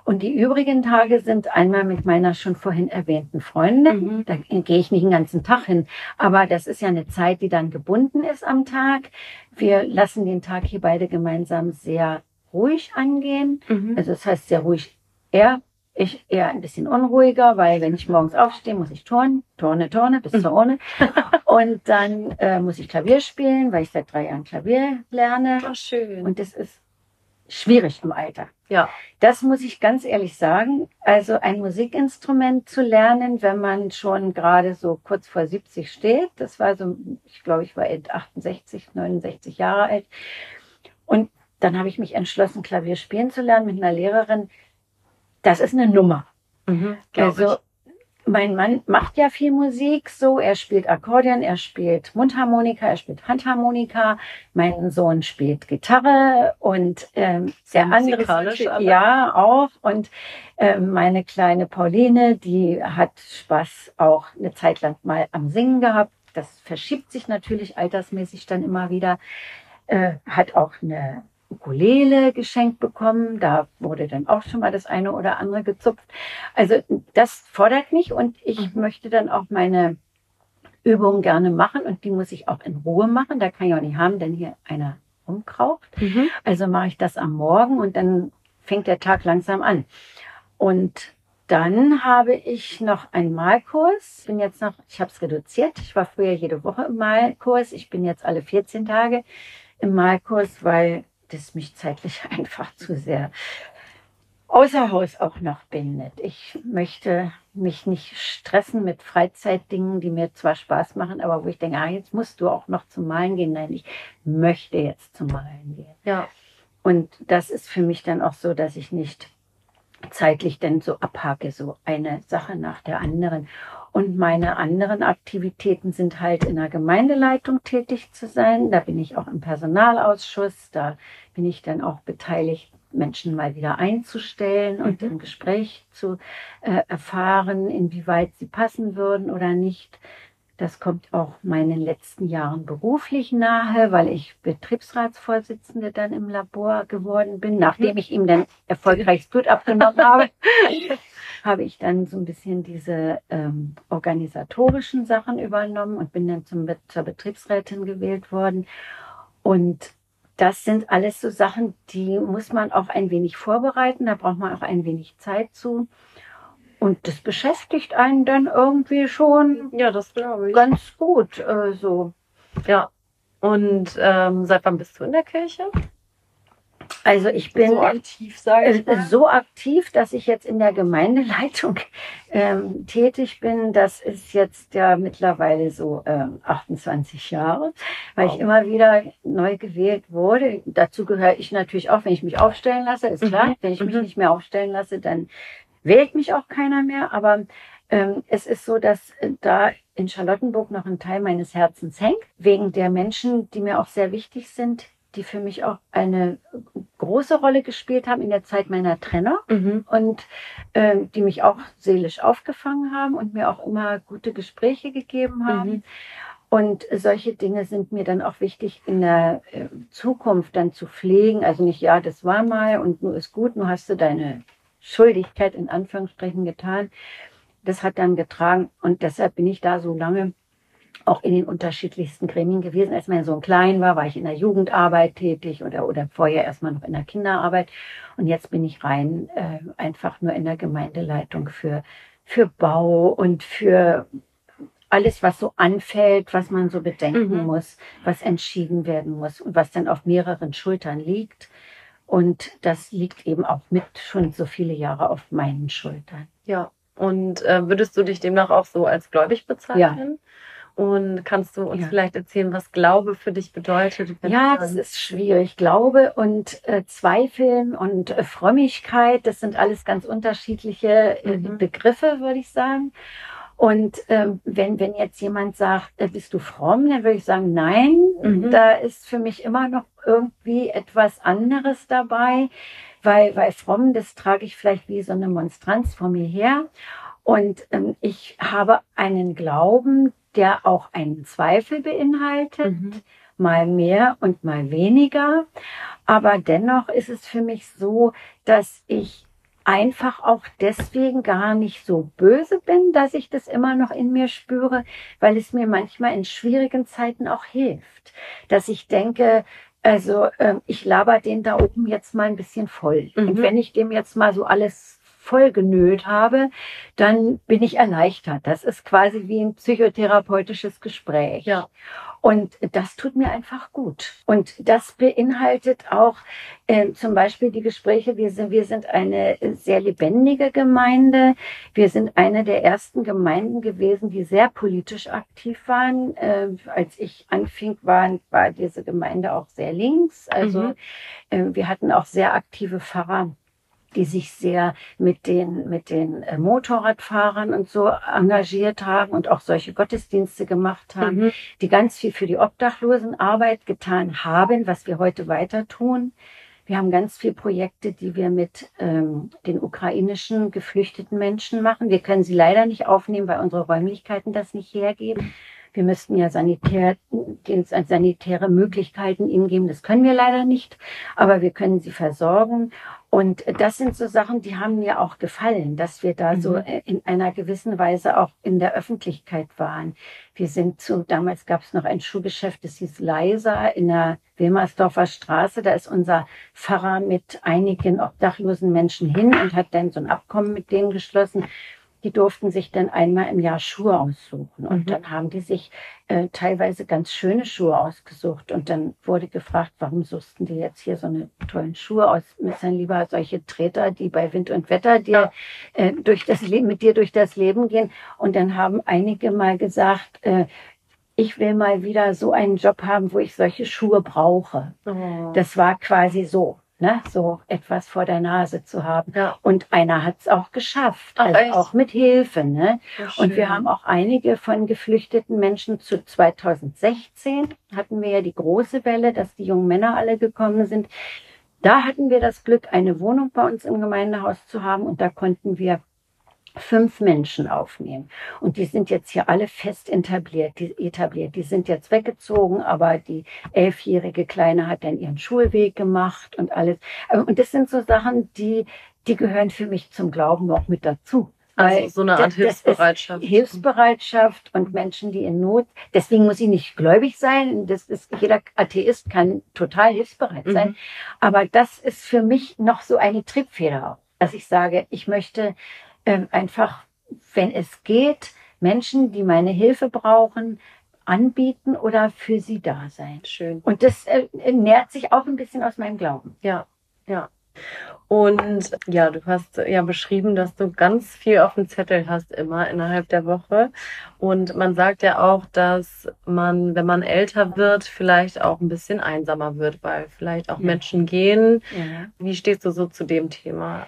Und die übrigen Tage sind einmal mit meiner schon vorhin erwähnten Freundin. Mhm. Da gehe ich nicht den ganzen Tag hin. Aber das ist ja eine Zeit, die dann gebunden ist am Tag. Wir lassen den Tag hier beide gemeinsam sehr ruhig angehen. Mhm. Also das heißt sehr ruhig. Er, ich eher ein bisschen unruhiger, weil wenn ich morgens aufstehe, muss ich turnen, turne, turne bis zur Urne. Und dann äh, muss ich Klavier spielen, weil ich seit drei Jahren Klavier lerne. Ach, schön. Und das ist schwierig im Alter. Ja. Das muss ich ganz ehrlich sagen. Also ein Musikinstrument zu lernen, wenn man schon gerade so kurz vor 70 steht, das war so, ich glaube, ich war 68, 69 Jahre alt. Und dann habe ich mich entschlossen, Klavier spielen zu lernen mit einer Lehrerin. Das ist eine Nummer. Mhm, also mein Mann macht ja viel Musik so. Er spielt Akkordeon, er spielt Mundharmonika, er spielt Handharmonika. Mein Sohn spielt Gitarre und ähm, der andere ja auch. Und äh, meine kleine Pauline, die hat Spaß auch eine Zeit lang mal am Singen gehabt. Das verschiebt sich natürlich altersmäßig dann immer wieder. Äh, hat auch eine Ukulele geschenkt bekommen. Da wurde dann auch schon mal das eine oder andere gezupft. Also das fordert mich und ich mhm. möchte dann auch meine Übungen gerne machen und die muss ich auch in Ruhe machen. Da kann ich auch nicht haben, denn hier einer rumkraucht. Mhm. Also mache ich das am Morgen und dann fängt der Tag langsam an. Und dann habe ich noch einen Malkurs. Bin jetzt noch, ich habe es reduziert. Ich war früher jede Woche im Malkurs. Ich bin jetzt alle 14 Tage im Malkurs, weil das mich zeitlich einfach zu sehr außer Haus auch noch bindet. Ich möchte mich nicht stressen mit Freizeitdingen, die mir zwar Spaß machen, aber wo ich denke, ah, jetzt musst du auch noch zum Malen gehen. Nein, ich möchte jetzt zum Malen gehen. Ja. Und das ist für mich dann auch so, dass ich nicht zeitlich dann so abhake, so eine Sache nach der anderen. Und meine anderen Aktivitäten sind halt in der Gemeindeleitung tätig zu sein. Da bin ich auch im Personalausschuss. Da bin ich dann auch beteiligt, Menschen mal wieder einzustellen und mhm. im Gespräch zu äh, erfahren, inwieweit sie passen würden oder nicht. Das kommt auch meinen letzten Jahren beruflich nahe, weil ich Betriebsratsvorsitzende dann im Labor geworden bin, nachdem ich ihm dann erfolgreich Blut abgenommen habe. habe ich dann so ein bisschen diese ähm, organisatorischen Sachen übernommen und bin dann zum, zur Betriebsrätin gewählt worden. Und das sind alles so Sachen, die muss man auch ein wenig vorbereiten. Da braucht man auch ein wenig Zeit zu. Und das beschäftigt einen dann irgendwie schon. Ja, das glaube ich. Ganz gut, äh, so. Ja. Und ähm, seit wann bist du in der Kirche? Also ich bin so aktiv, ich mal. so aktiv, dass ich jetzt in der Gemeindeleitung ähm, tätig bin. Das ist jetzt ja mittlerweile so ähm, 28 Jahre, weil wow. ich immer wieder neu gewählt wurde. Dazu gehöre ich natürlich auch, wenn ich mich aufstellen lasse, ist klar. Mhm. Wenn ich mich mhm. nicht mehr aufstellen lasse, dann wählt mich auch keiner mehr. Aber ähm, es ist so, dass äh, da in Charlottenburg noch ein Teil meines Herzens hängt, wegen der Menschen, die mir auch sehr wichtig sind, die für mich auch eine große Rolle gespielt haben in der Zeit meiner Trennung mhm. und äh, die mich auch seelisch aufgefangen haben und mir auch immer gute Gespräche gegeben haben. Mhm. Und solche Dinge sind mir dann auch wichtig in der äh, Zukunft dann zu pflegen. Also nicht, ja, das war mal und nur ist gut, nur hast du deine Schuldigkeit in Anführungsstrichen getan. Das hat dann getragen und deshalb bin ich da so lange auch in den unterschiedlichsten Gremien gewesen. Als mein Sohn klein war, war ich in der Jugendarbeit tätig oder, oder vorher erstmal noch in der Kinderarbeit. Und jetzt bin ich rein äh, einfach nur in der Gemeindeleitung für, für Bau und für alles, was so anfällt, was man so bedenken mhm. muss, was entschieden werden muss und was dann auf mehreren Schultern liegt. Und das liegt eben auch mit schon so viele Jahre auf meinen Schultern. Ja. Und äh, würdest du dich demnach auch so als gläubig bezeichnen? Ja. Und kannst du uns ja. vielleicht erzählen, was Glaube für dich bedeutet? Ja, das ist schwierig. Glaube und äh, Zweifeln und äh, Frömmigkeit, das sind alles ganz unterschiedliche äh, mhm. Begriffe, würde ich sagen. Und ähm, wenn, wenn jetzt jemand sagt, äh, bist du fromm, dann würde ich sagen, nein, mhm. da ist für mich immer noch irgendwie etwas anderes dabei, weil, weil fromm, das trage ich vielleicht wie so eine Monstranz vor mir her. Und ähm, ich habe einen Glauben, der auch einen Zweifel beinhaltet, mhm. mal mehr und mal weniger. Aber dennoch ist es für mich so, dass ich einfach auch deswegen gar nicht so böse bin, dass ich das immer noch in mir spüre, weil es mir manchmal in schwierigen Zeiten auch hilft, dass ich denke, also äh, ich laber den da oben jetzt mal ein bisschen voll. Mhm. Und wenn ich dem jetzt mal so alles vollgenölt habe, dann bin ich erleichtert. Das ist quasi wie ein psychotherapeutisches Gespräch. Ja. Und das tut mir einfach gut. Und das beinhaltet auch äh, zum Beispiel die Gespräche. Wir sind, wir sind eine sehr lebendige Gemeinde. Wir sind eine der ersten Gemeinden gewesen, die sehr politisch aktiv waren. Äh, als ich anfing, war, war diese Gemeinde auch sehr links. Also mhm. äh, wir hatten auch sehr aktive Pfarrer die sich sehr mit den, mit den äh, Motorradfahrern und so engagiert haben und auch solche Gottesdienste gemacht haben, mhm. die ganz viel für die Obdachlosenarbeit getan haben, was wir heute weiter tun. Wir haben ganz viele Projekte, die wir mit ähm, den ukrainischen geflüchteten Menschen machen. Wir können sie leider nicht aufnehmen, weil unsere Räumlichkeiten das nicht hergeben. Wir müssten ja sanitär, sanitäre Möglichkeiten ihnen geben. Das können wir leider nicht, aber wir können sie versorgen. Und das sind so Sachen, die haben mir auch gefallen, dass wir da mhm. so in einer gewissen Weise auch in der Öffentlichkeit waren. Wir sind zu, damals gab es noch ein Schuhgeschäft, das hieß Leisa in der Wilmersdorfer Straße. Da ist unser Pfarrer mit einigen obdachlosen Menschen hin und hat dann so ein Abkommen mit denen geschlossen die durften sich dann einmal im Jahr Schuhe aussuchen. Und mhm. dann haben die sich äh, teilweise ganz schöne Schuhe ausgesucht. Und dann wurde gefragt, warum suchten die jetzt hier so eine tollen Schuhe aus? Müssen lieber solche Treter, die bei Wind und Wetter dir äh, durch das Leben, mit dir durch das Leben gehen. Und dann haben einige mal gesagt, äh, ich will mal wieder so einen Job haben, wo ich solche Schuhe brauche. Oh. Das war quasi so ne, so etwas vor der Nase zu haben. Ja. Und einer hat es auch geschafft, Ach, also echt? auch mit Hilfe. Ne? Und wir haben auch einige von geflüchteten Menschen zu 2016 hatten wir ja die große Welle, dass die jungen Männer alle gekommen sind. Da hatten wir das Glück, eine Wohnung bei uns im Gemeindehaus zu haben und da konnten wir fünf Menschen aufnehmen. Und die sind jetzt hier alle fest etabliert. Die, etabliert. die sind jetzt weggezogen, aber die elfjährige Kleine hat dann ihren Schulweg gemacht und alles. Und das sind so Sachen, die, die gehören für mich zum Glauben auch mit dazu. Also so eine Art Hilfsbereitschaft. Hilfsbereitschaft und Menschen, die in Not. Deswegen muss ich nicht gläubig sein. Das ist, jeder Atheist kann total hilfsbereit sein. Mhm. Aber das ist für mich noch so eine Triebfeder, dass ich sage, ich möchte ähm, einfach, wenn es geht, Menschen, die meine Hilfe brauchen, anbieten oder für sie da sein. Schön. Und das äh, nährt sich auch ein bisschen aus meinem Glauben. Ja, ja. Und ja, du hast ja beschrieben, dass du ganz viel auf dem Zettel hast immer innerhalb der Woche. Und man sagt ja auch, dass man, wenn man älter wird, vielleicht auch ein bisschen einsamer wird, weil vielleicht auch ja. Menschen gehen. Ja. Wie stehst du so zu dem Thema?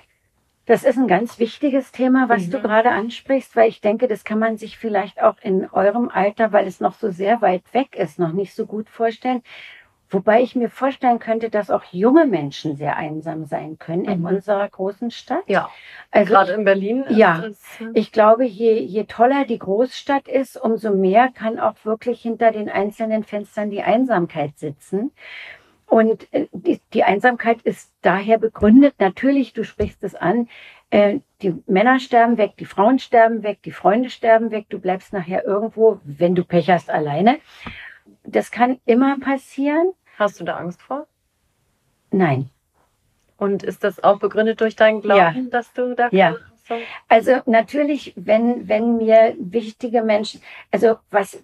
Das ist ein ganz wichtiges Thema, was mhm. du gerade ansprichst, weil ich denke, das kann man sich vielleicht auch in eurem Alter, weil es noch so sehr weit weg ist, noch nicht so gut vorstellen. Wobei ich mir vorstellen könnte, dass auch junge Menschen sehr einsam sein können mhm. in unserer großen Stadt. Ja, also gerade in Berlin. Ja, das, äh, ich glaube, je, je toller die Großstadt ist, umso mehr kann auch wirklich hinter den einzelnen Fenstern die Einsamkeit sitzen. Und äh, die, die Einsamkeit ist daher begründet, natürlich, du sprichst es an, äh, die Männer sterben weg, die Frauen sterben weg, die Freunde sterben weg, du bleibst nachher irgendwo, wenn du Pech hast, alleine. Das kann immer passieren. Hast du da Angst vor? Nein. Und ist das auch begründet durch deinen Glauben, ja. dass du da ja. Also natürlich, wenn, wenn mir wichtige Menschen, also was,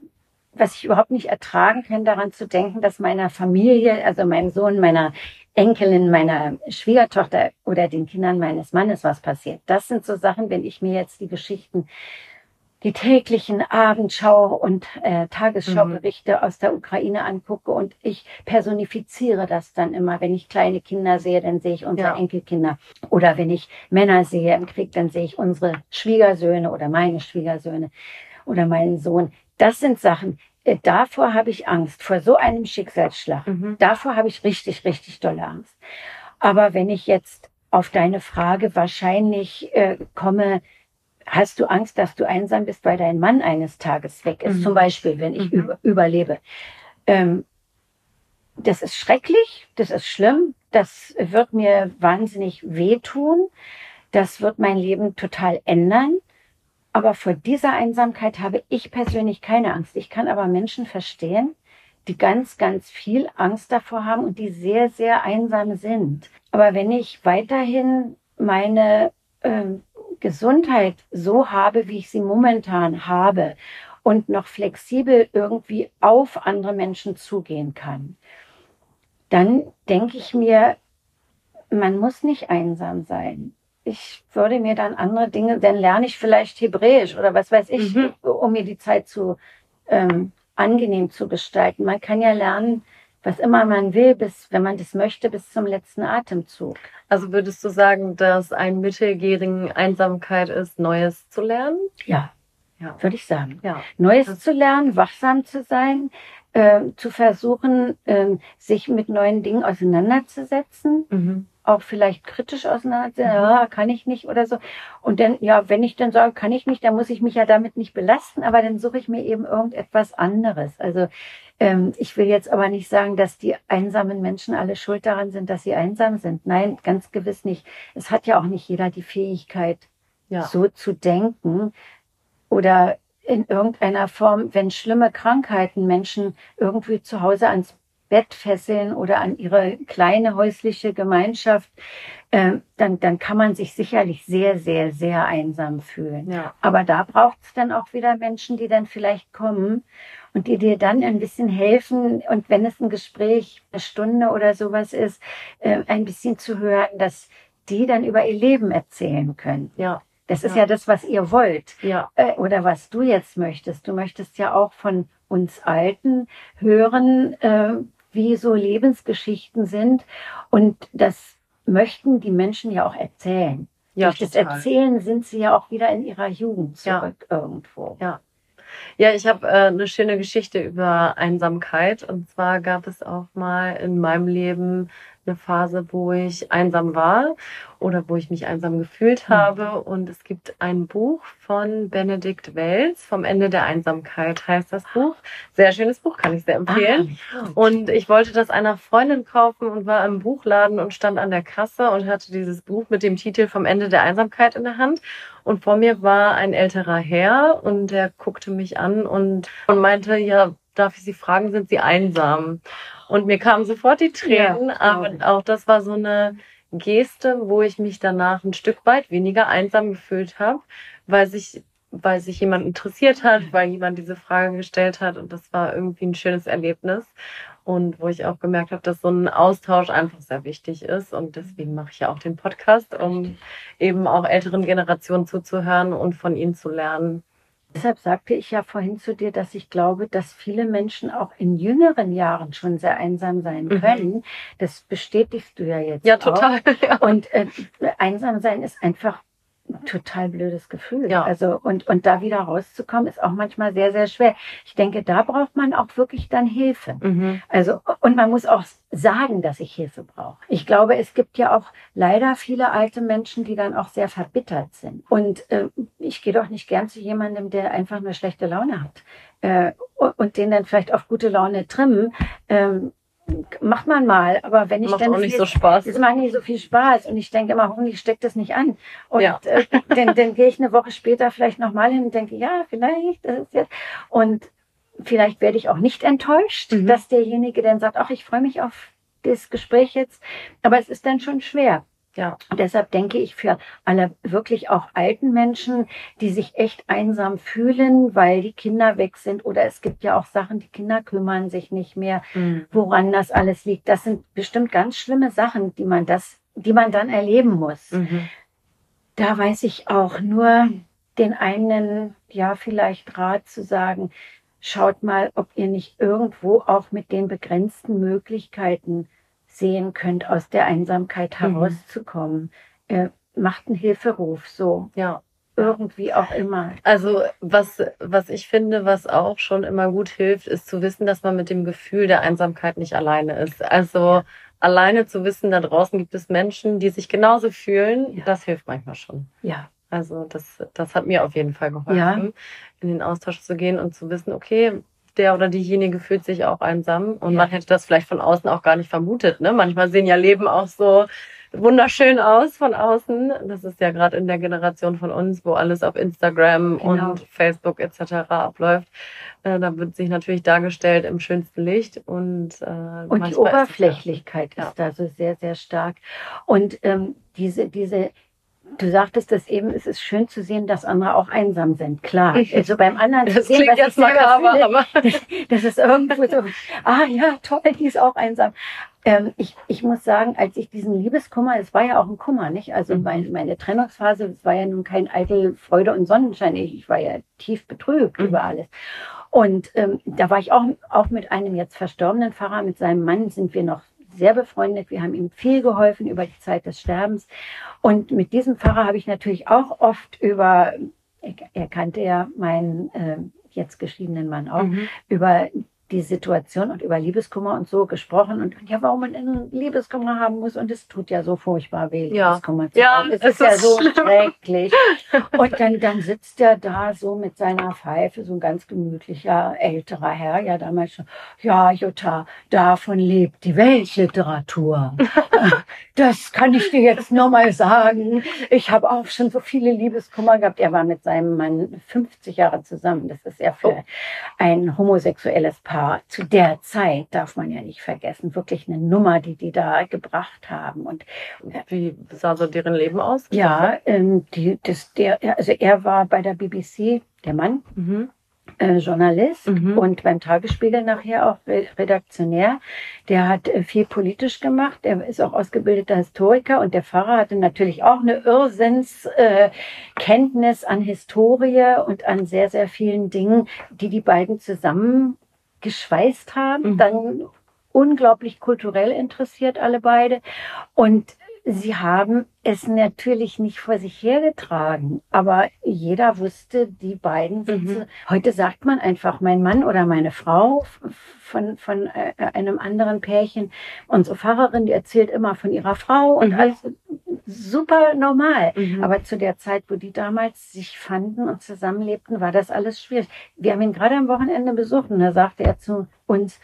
was ich überhaupt nicht ertragen kann, daran zu denken, dass meiner Familie, also meinem Sohn, meiner Enkelin, meiner Schwiegertochter oder den Kindern meines Mannes was passiert. Das sind so Sachen, wenn ich mir jetzt die Geschichten, die täglichen Abendschau- und äh, Tagesschauberichte mhm. aus der Ukraine angucke und ich personifiziere das dann immer. Wenn ich kleine Kinder sehe, dann sehe ich unsere ja. Enkelkinder. Oder wenn ich Männer sehe im Krieg, dann sehe ich unsere Schwiegersöhne oder meine Schwiegersöhne oder meinen Sohn. Das sind Sachen, äh, davor habe ich Angst, vor so einem Schicksalsschlag. Mhm. Davor habe ich richtig, richtig dolle Angst. Aber wenn ich jetzt auf deine Frage wahrscheinlich äh, komme, hast du Angst, dass du einsam bist, weil dein Mann eines Tages weg ist? Mhm. Zum Beispiel, wenn ich mhm. über, überlebe. Ähm, das ist schrecklich, das ist schlimm, das wird mir wahnsinnig wehtun, das wird mein Leben total ändern. Aber vor dieser Einsamkeit habe ich persönlich keine Angst. Ich kann aber Menschen verstehen, die ganz, ganz viel Angst davor haben und die sehr, sehr einsam sind. Aber wenn ich weiterhin meine äh, Gesundheit so habe, wie ich sie momentan habe und noch flexibel irgendwie auf andere Menschen zugehen kann, dann denke ich mir, man muss nicht einsam sein ich würde mir dann andere Dinge, dann lerne ich vielleicht Hebräisch oder was weiß ich, mhm. um mir die Zeit zu ähm, angenehm zu gestalten. Man kann ja lernen, was immer man will, bis, wenn man das möchte, bis zum letzten Atemzug. Also würdest du sagen, dass ein Mittel gegen Einsamkeit ist, Neues zu lernen? Ja, ja. würde ich sagen. Ja. Neues das zu lernen, wachsam zu sein, äh, zu versuchen, äh, sich mit neuen Dingen auseinanderzusetzen. Mhm auch vielleicht kritisch auseinandersetzen, mhm. ja, kann ich nicht oder so. Und dann, ja, wenn ich dann sage, kann ich nicht, dann muss ich mich ja damit nicht belasten, aber dann suche ich mir eben irgendetwas anderes. Also ähm, ich will jetzt aber nicht sagen, dass die einsamen Menschen alle schuld daran sind, dass sie einsam sind. Nein, ganz gewiss nicht. Es hat ja auch nicht jeder die Fähigkeit, ja. so zu denken oder in irgendeiner Form, wenn schlimme Krankheiten Menschen irgendwie zu Hause ans Bett fesseln oder an ihre kleine häusliche Gemeinschaft, äh, dann, dann kann man sich sicherlich sehr, sehr, sehr einsam fühlen. Ja. Aber da braucht es dann auch wieder Menschen, die dann vielleicht kommen und die dir dann ein bisschen helfen. Und wenn es ein Gespräch, eine Stunde oder sowas ist, äh, ein bisschen zu hören, dass die dann über ihr Leben erzählen können. Ja. Das ist ja, ja das, was ihr wollt. Ja. Äh, oder was du jetzt möchtest. Du möchtest ja auch von uns Alten hören, äh, wie so Lebensgeschichten sind. Und das möchten die Menschen ja auch erzählen. Ja, Durch das Erzählen sind sie ja auch wieder in ihrer Jugend zurück ja. irgendwo. Ja. Ja, ich habe äh, eine schöne Geschichte über Einsamkeit. Und zwar gab es auch mal in meinem Leben eine Phase, wo ich einsam war oder wo ich mich einsam gefühlt hm. habe. Und es gibt ein Buch von Benedikt Wells, Vom Ende der Einsamkeit heißt das Buch. Sehr schönes Buch, kann ich sehr empfehlen. Ah, und ich wollte das einer Freundin kaufen und war im Buchladen und stand an der Kasse und hatte dieses Buch mit dem Titel Vom Ende der Einsamkeit in der Hand. Und vor mir war ein älterer Herr und der guckte mich an und, und meinte, ja, darf ich Sie fragen, sind Sie einsam? Und mir kamen sofort die Tränen, ja, aber auch das war so eine Geste, wo ich mich danach ein Stück weit weniger einsam gefühlt habe, weil sich weil sich jemand interessiert hat, weil jemand diese Frage gestellt hat und das war irgendwie ein schönes Erlebnis und wo ich auch gemerkt habe, dass so ein Austausch einfach sehr wichtig ist und deswegen mache ich ja auch den Podcast, um eben auch älteren Generationen zuzuhören und von ihnen zu lernen. Deshalb sagte ich ja vorhin zu dir, dass ich glaube, dass viele Menschen auch in jüngeren Jahren schon sehr einsam sein mhm. können. Mhm. Das bestätigst du ja jetzt. Ja, total. Ja. Und äh, einsam sein ist einfach total blödes Gefühl. Ja. Also und und da wieder rauszukommen ist auch manchmal sehr sehr schwer. Ich denke, da braucht man auch wirklich dann Hilfe. Mhm. Also und man muss auch sagen, dass ich Hilfe brauche. Ich glaube, es gibt ja auch leider viele alte Menschen, die dann auch sehr verbittert sind. Und äh, ich gehe doch nicht gern zu jemandem, der einfach eine schlechte Laune hat äh, und den dann vielleicht auf gute Laune trimmen. Ähm, macht man mal, aber wenn ich macht dann auch nicht viel, so Spaß. Das macht nicht so viel Spaß und ich denke immer, hoffentlich steckt das nicht an. Und ja. äh, dann, dann gehe ich eine Woche später vielleicht nochmal hin und denke, ja, vielleicht, das ist jetzt. Und vielleicht werde ich auch nicht enttäuscht, mhm. dass derjenige dann sagt, ach, ich freue mich auf das Gespräch jetzt. Aber es ist dann schon schwer. Ja. Und deshalb denke ich für alle wirklich auch alten Menschen, die sich echt einsam fühlen, weil die Kinder weg sind oder es gibt ja auch Sachen, die Kinder kümmern sich nicht mehr, mhm. woran das alles liegt. Das sind bestimmt ganz schlimme Sachen, die man das, die man dann erleben muss. Mhm. Da weiß ich auch nur den einen, ja, vielleicht Rat zu sagen, schaut mal, ob ihr nicht irgendwo auch mit den begrenzten Möglichkeiten sehen könnt, aus der Einsamkeit mhm. herauszukommen. Mhm. Äh, macht einen Hilferuf, so. Ja. Irgendwie auch immer. Also was, was ich finde, was auch schon immer gut hilft, ist zu wissen, dass man mit dem Gefühl der Einsamkeit nicht alleine ist. Also alleine zu wissen, da draußen gibt es Menschen, die sich genauso fühlen, ja. das hilft manchmal schon. Ja. Also das, das hat mir auf jeden Fall geholfen, ja. in den Austausch zu gehen und zu wissen, okay, der oder diejenige fühlt sich auch einsam und ja. man hätte das vielleicht von außen auch gar nicht vermutet. Ne? Manchmal sehen ja Leben auch so wunderschön aus von außen. Das ist ja gerade in der Generation von uns, wo alles auf Instagram genau. und Facebook etc. abläuft. Äh, da wird sich natürlich dargestellt im schönsten Licht und äh, und die Oberflächlichkeit ist, ja. ist da so sehr sehr stark und ähm, diese diese Du sagtest das eben, es ist schön zu sehen, dass andere auch einsam sind. Klar. Also beim anderen Das zu sehen, klingt jetzt makaber, fühle, aber das ist irgendwo so, ah ja, toll, die ist auch einsam. Ähm, ich, ich muss sagen, als ich diesen Liebeskummer, es war ja auch ein Kummer, nicht? Also Mhm. mein, meine Trennungsphase, es war ja nun kein eitel Freude und Sonnenschein. Ich, ich war ja tief betrübt Mhm. über alles. Und ähm, da war ich auch, auch mit einem jetzt verstorbenen Pfarrer, mit seinem Mann sind wir noch sehr befreundet. Wir haben ihm viel geholfen über die Zeit des Sterbens. Und mit diesem Pfarrer habe ich natürlich auch oft über, er, kannte ja meinen äh, jetzt geschiedenen Mann auch, Mhm. über die Situation und über Liebeskummer und so gesprochen und ja, warum man einen Liebeskummer haben muss und es tut ja so furchtbar weh, Ja. Liebeskummer zu Ja, haben. Es es ist ja ist so schlimm. schrecklich. Und dann, dann sitzt er da so mit seiner Pfeife, so ein ganz gemütlicher älterer Herr, ja damals schon, ja Jutta, davon lebt die Weltliteratur. Das kann ich dir jetzt nur mal sagen. Ich habe auch schon so viele Liebeskummer gehabt. Er war mit seinem Mann 50 Jahre zusammen. Das ist ja für Oh. ein homosexuelles Paar zu der Zeit, darf man ja nicht vergessen, wirklich eine Nummer, die die da gebracht haben. Und Wie sah so deren Leben aus? ja, ähm, die, das, der, also er war bei der BBC, der Mann, Mhm. äh, Journalist Mhm. und beim Tagesspiegel nachher auch Re Redaktionär. Der hat äh, viel politisch gemacht. Er ist auch ausgebildeter Historiker und der Pfarrer hatte natürlich auch eine Irrsinnskenntnis äh, an Historie und an sehr, sehr vielen Dingen, die die beiden zusammen geschweißt haben. Mhm. Dann unglaublich kulturell interessiert alle beide und Sie haben es natürlich nicht vor sich hergetragen, aber jeder wusste, die beiden sitzen. Mhm. Heute sagt man einfach mein Mann oder meine Frau von, von äh, einem anderen Pärchen. Unsere Pfarrerin, die erzählt immer von ihrer Frau und Mhm. alles super normal. Mhm. Aber zu der Zeit, wo die damals sich fanden und zusammenlebten, war das alles schwierig. Wir haben ihn gerade am Wochenende besucht und da sagte er zu uns,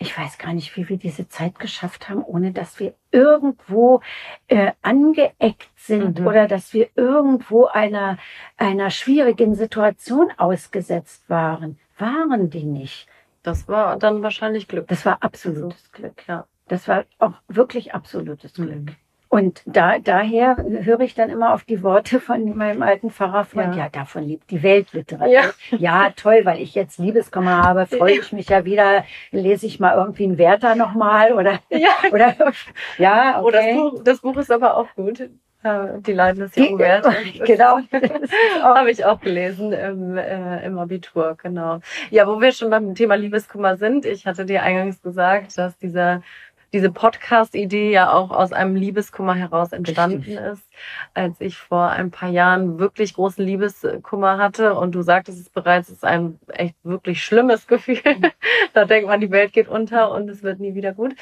ich weiß gar nicht, wie wir diese Zeit geschafft haben, ohne dass wir irgendwo äh, angeeckt sind Mhm. oder dass wir irgendwo einer, einer schwierigen Situation ausgesetzt waren. Waren die nicht. Das war dann wahrscheinlich Glück. Das war absolutes Glück. Ja. Das war auch wirklich absolutes Glück. Mhm. Und da, daher höre ich dann immer auf die Worte von meinem alten Pfarrerfreund. Ja. Ja, davon lebt die Weltliteratur. Ja. Ja. toll, weil ich jetzt Liebeskummer habe, freue ich mich ja wieder, lese ich mal irgendwie einen Werther nochmal oder, Ja. oder, ja, Oh, das okay. Buch, das Buch ist aber auch gut. Äh, Die Leiden des jungen Werthers. genau. Habe ich auch gelesen im, äh, im Abitur, genau. Ja, wo wir schon beim Thema Liebeskummer sind, ich hatte dir eingangs gesagt, dass dieser diese Podcast-Idee ja auch aus einem Liebeskummer heraus entstanden Richtig. ist, als ich vor ein paar Jahren wirklich großen Liebeskummer hatte und du sagtest es bereits, es ist ein echt wirklich schlimmes Gefühl. da denkt man, die Welt geht unter und es wird nie wieder gut.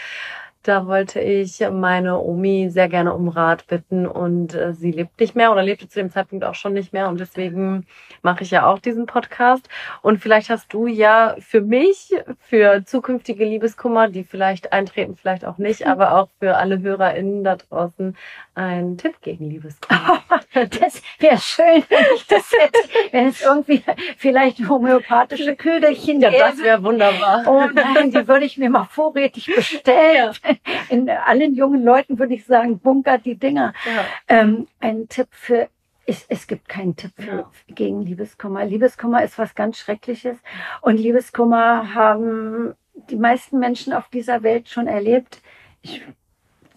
Da wollte ich meine Omi sehr gerne um Rat bitten und äh, sie lebt nicht mehr oder lebte zu dem Zeitpunkt auch schon nicht mehr und deswegen mache ich ja auch diesen Podcast. Und vielleicht hast du ja für mich, für zukünftige Liebeskummer, die vielleicht eintreten, vielleicht auch nicht, aber auch für alle HörerInnen da draußen einen Tipp gegen Liebeskummer. Das wäre schön, wenn ich das hätte, wenn es irgendwie vielleicht homöopathische Köderchen Ja, das wäre wunderbar. Oh nein, die würde ich mir mal vorrätig bestellen. In allen jungen Leuten würde ich sagen, bunkert die Dinger. Ja. Ähm, ein Tipp für, es, es gibt keinen Tipp Ja. gegen Liebeskummer. Liebeskummer ist was ganz Schreckliches. Und Liebeskummer haben die meisten Menschen auf dieser Welt schon erlebt. Ich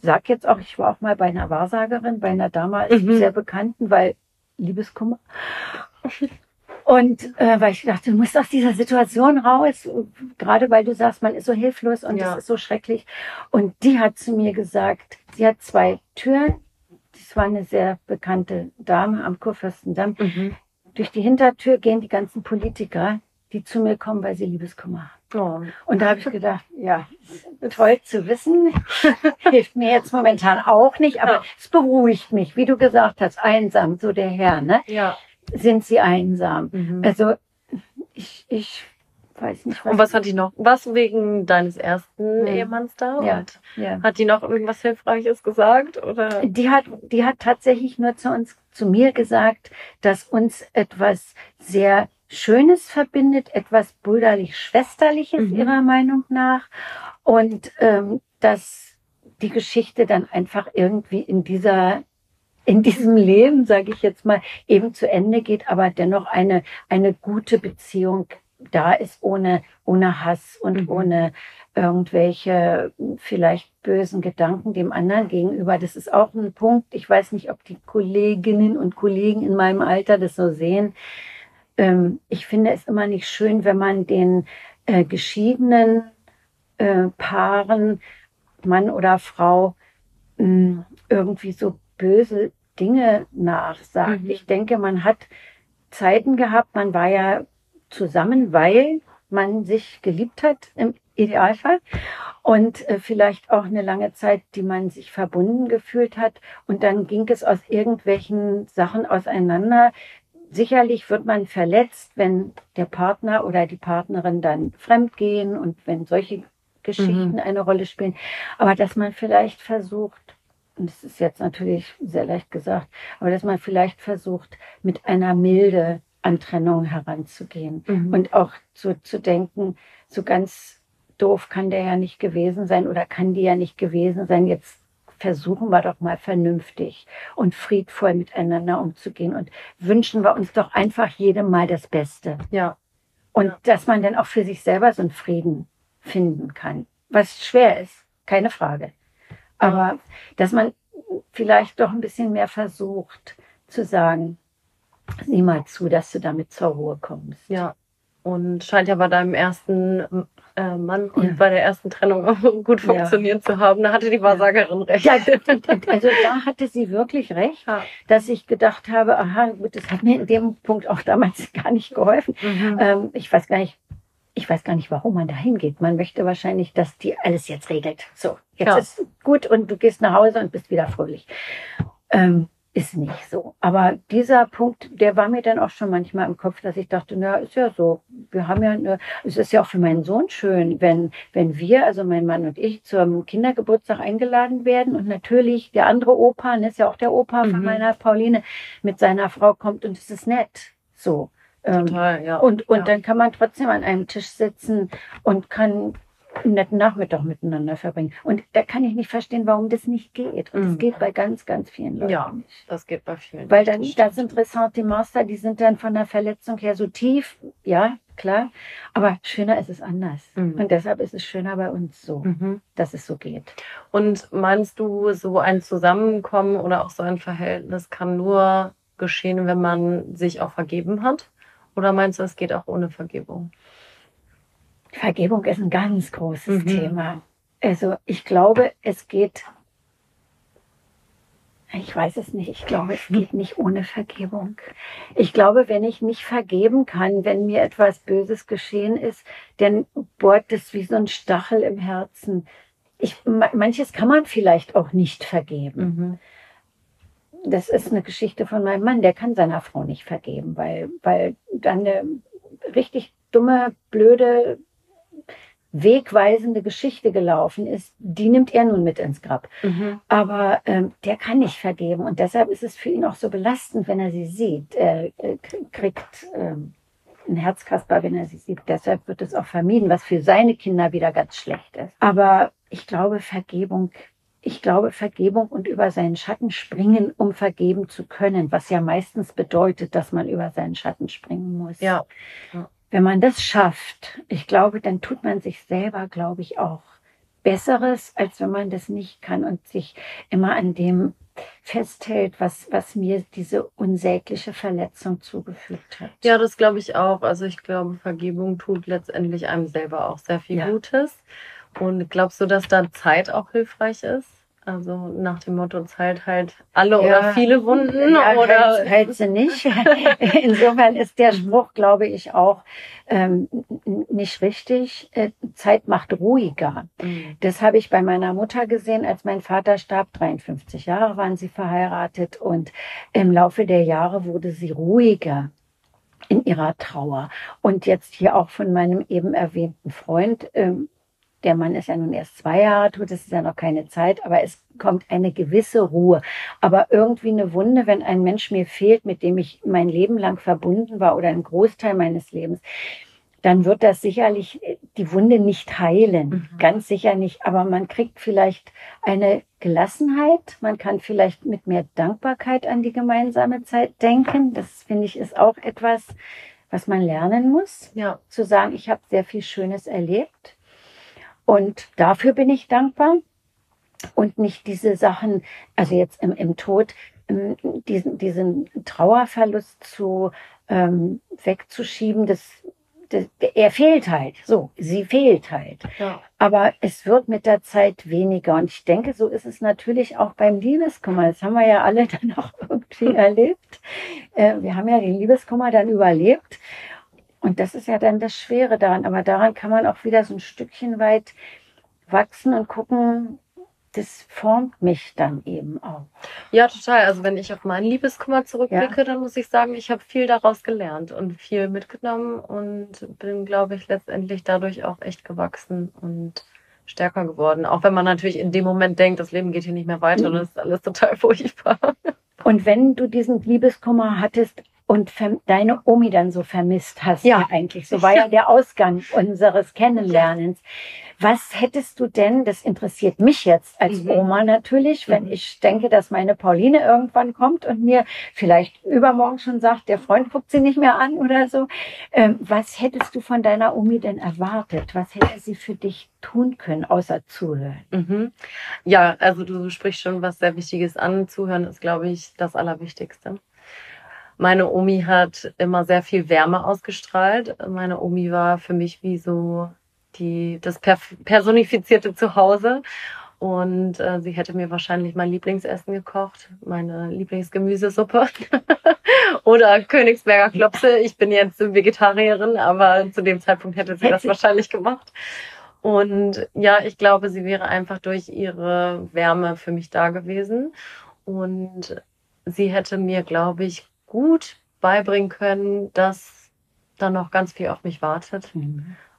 sag jetzt auch, ich war auch mal bei einer Wahrsagerin, bei einer damals Mhm. sehr bekannten, weil Liebeskummer. Und äh, weil ich dachte, du musst aus dieser Situation raus, gerade weil du sagst, man ist so hilflos und es Ja. ist so schrecklich. Und die hat zu mir gesagt, sie hat zwei Türen. Das war eine sehr bekannte Dame am Kurfürstendamm. Mhm. Durch die Hintertür gehen die ganzen Politiker, die zu mir kommen, weil sie Liebeskummer haben. Oh. Und da habe ich gedacht, ja, toll zu wissen. Hilft mir jetzt momentan auch nicht, aber Ja. es beruhigt mich, wie du gesagt hast, einsam, so der Herr, ne? Ja. Sind sie einsam? Mhm. Also ich, ich weiß nicht, was. Und was hat die noch? Was wegen deines ersten Mhm. Ehemanns da? Ja. Ja. hat die noch irgendwas Hilfreiches gesagt? Oder? Die hat, die hat tatsächlich nur zu uns, zu mir gesagt, dass uns etwas sehr Schönes verbindet, etwas brüderlich-schwesterliches Mhm. ihrer Meinung nach. Und ähm, dass die Geschichte dann einfach irgendwie in dieser in diesem Leben, sage ich jetzt mal, eben zu Ende geht, aber dennoch eine, eine gute Beziehung da ist, ohne, ohne Hass und mhm. ohne irgendwelche vielleicht bösen Gedanken dem anderen gegenüber. Das ist auch ein Punkt. Ich weiß nicht, ob die Kolleginnen und Kollegen in meinem Alter das so sehen. Ähm, ich finde es immer nicht schön, wenn man den äh, geschiedenen äh, Paaren, Mann oder Frau, mh, mm, irgendwie so böse Dinge nachsagt. Mhm. Ich denke, man hat Zeiten gehabt, man war ja zusammen, weil man sich geliebt hat im Idealfall und äh, vielleicht auch eine lange Zeit, die man sich verbunden gefühlt hat und dann ging es aus irgendwelchen Sachen auseinander. Sicherlich wird man verletzt, wenn der Partner oder die Partnerin dann fremd gehen und wenn solche Geschichten mhm. eine Rolle spielen. Aber dass man vielleicht versucht, und das ist jetzt natürlich sehr leicht gesagt, aber dass man vielleicht versucht, mit einer Milde an Trennung heranzugehen mhm. und auch so zu denken, so ganz doof kann der ja nicht gewesen sein oder kann die ja nicht gewesen sein. Jetzt versuchen wir doch mal vernünftig und friedvoll miteinander umzugehen und wünschen wir uns doch einfach jedem mal das Beste. Ja. Und ja. dass man dann auch für sich selber so einen Frieden finden kann, was schwer ist, keine Frage. Aber dass man vielleicht doch ein bisschen mehr versucht zu sagen, sieh mal zu, dass du damit zur Ruhe kommst. Ja. Und scheint ja bei deinem ersten äh, Mann und ja. bei der ersten Trennung auch gut funktioniert ja. zu haben. Da hatte die Wahrsagerin recht. Ja, also da hatte sie wirklich recht, ja. dass ich gedacht habe, aha, gut, das hat mir in dem Punkt auch damals gar nicht geholfen. Mhm. Ähm, ich weiß gar nicht, ich weiß gar nicht, warum man da hingeht. Man möchte wahrscheinlich, dass die alles jetzt regelt. So, jetzt ja. ist gut und du gehst nach Hause und bist wieder fröhlich. Ähm, ist nicht so. Aber dieser Punkt, der war mir dann auch schon manchmal im Kopf, dass ich dachte, na, ist ja so. Wir haben ja, eine, es ist ja auch für meinen Sohn schön, wenn, wenn wir, also mein Mann und ich, zum Kindergeburtstag eingeladen werden und natürlich der andere Opa, das ist ja auch der Opa mhm. von meiner Pauline, mit seiner Frau kommt und es ist nett. So. Ähm, Total, ja. Und, und ja. dann kann man trotzdem an einem Tisch sitzen und kann einen netten Nachmittag miteinander verbringen. Und da kann ich nicht verstehen, warum das nicht geht. Und das mhm. geht bei ganz, ganz vielen Leuten ja, das geht bei vielen. Weil dann, das sind Ressentiments die sind dann von der Verletzung her so tief, ja, klar. Aber schöner ist es anders. Mhm. Und deshalb ist es schöner bei uns so, mhm. dass es so geht. Und meinst du, so ein Zusammenkommen oder auch so ein Verhältnis kann nur geschehen, wenn man sich auch vergeben hat? Oder meinst du, es geht auch ohne Vergebung? Vergebung ist ein ganz großes mhm. Thema. Also ich glaube, es geht, ich weiß es nicht, ich glaube, es geht nicht ohne Vergebung. Ich glaube, wenn ich nicht vergeben kann, wenn mir etwas Böses geschehen ist, dann bohrt es wie so ein Stachel im Herzen. Ich, manches kann man vielleicht auch nicht vergeben. Mhm das ist eine Geschichte von meinem Mann, der kann seiner Frau nicht vergeben, weil, weil dann eine richtig dumme, blöde, wegweisende Geschichte gelaufen ist, die nimmt er nun mit ins Grab. Mhm. Aber ähm, der kann nicht vergeben und deshalb ist es für ihn auch so belastend, wenn er sie sieht. Er äh, kriegt ähm, ein Herzkasper, wenn er sie sieht. Deshalb wird es auch vermieden, was für seine Kinder wieder ganz schlecht ist. Aber ich glaube, Vergebung ich glaube, Vergebung und über seinen Schatten springen, um vergeben zu können, was ja meistens bedeutet, dass man über seinen Schatten springen muss. Ja. Wenn man das schafft, ich glaube, dann tut man sich selber, glaube ich, auch Besseres, als wenn man das nicht kann und sich immer an dem festhält, was, was mir diese unsägliche Verletzung zugefügt hat. Ja, das glaube ich auch. Also ich glaube, Vergebung tut letztendlich einem selber auch sehr viel ja. Gutes. Und glaubst du, dass da Zeit auch hilfreich ist? Also nach dem Motto Zeit halt alle ja, oder viele Wunden ja, oder halt, halt sie nicht. Insofern ist der Spruch, glaube ich, auch ähm, nicht richtig. Äh, Zeit macht ruhiger. Mhm. Das habe ich bei meiner Mutter gesehen, als mein Vater starb. 53 Jahre waren sie verheiratet und im Laufe der Jahre wurde sie ruhiger in ihrer Trauer. Und jetzt hier auch von meinem eben erwähnten Freund. Ähm, der Mann ist ja nun erst zwei Jahre tot, das ist ja noch keine Zeit, aber es kommt eine gewisse Ruhe. Aber irgendwie eine Wunde, wenn ein Mensch mir fehlt, mit dem ich mein Leben lang verbunden war oder einen Großteil meines Lebens, dann wird das sicherlich äh, die Wunde nicht heilen. Mhm. Ganz sicher nicht. Aber man kriegt vielleicht eine Gelassenheit. Man kann vielleicht mit mehr Dankbarkeit an die gemeinsame Zeit denken. Das finde ich ist auch etwas, was man lernen muss. Ja. Zu sagen, ich habe sehr viel Schönes erlebt. Und dafür bin ich dankbar. Und nicht diese Sachen, also jetzt im, im Tod, ähm, diesen, diesen Trauerverlust zu ähm, wegzuschieben, das, das, er fehlt halt. So, sie fehlt halt. Ja. Aber es wird mit der Zeit weniger. Und ich denke, so ist es natürlich auch beim Liebeskummer. Das haben wir ja alle dann auch irgendwie erlebt. Äh, wir haben ja den Liebeskummer dann überlebt. Und das ist ja dann das Schwere daran. Aber daran kann man auch wieder so ein Stückchen weit wachsen und gucken, das formt mich dann eben auch. Ja, total. Also wenn ich auf meinen Liebeskummer zurückblicke, dann muss ich sagen, ich habe viel daraus gelernt und viel mitgenommen und bin, glaube ich, letztendlich dadurch auch echt gewachsen und stärker geworden. Auch wenn man natürlich in dem Moment denkt, das Leben geht hier nicht mehr weiter und das ist alles total furchtbar. Und wenn du diesen Liebeskummer hattest und deine Omi dann so vermisst hast, Ja. eigentlich, so war ja der Ausgang unseres Kennenlernens. Was hättest du denn, das interessiert mich jetzt als Mhm. Oma natürlich, wenn Mhm. ich denke, dass meine Pauline irgendwann kommt und mir vielleicht übermorgen schon sagt, der Freund guckt sie nicht mehr an oder so. Ähm, was hättest du von deiner Omi denn erwartet? Was hätte sie für dich tun können, außer zuhören? Mhm. Ja, also du sprichst schon was sehr Wichtiges an. Zuhören ist, glaube ich, das Allerwichtigste. Meine Omi hat immer sehr viel Wärme ausgestrahlt. Meine Omi war für mich wie so die, das personifizierte Zuhause. Und äh, sie hätte mir wahrscheinlich mein Lieblingsessen gekocht, meine Lieblingsgemüsesuppe oder Königsberger Klopse. Ich bin jetzt Vegetarierin, aber zu dem Zeitpunkt hätte sie das wahrscheinlich gemacht. Und ja, ich glaube, sie wäre einfach durch ihre Wärme für mich da gewesen. Und sie hätte mir, glaube ich, gut beibringen können, dass da noch ganz viel auf mich wartet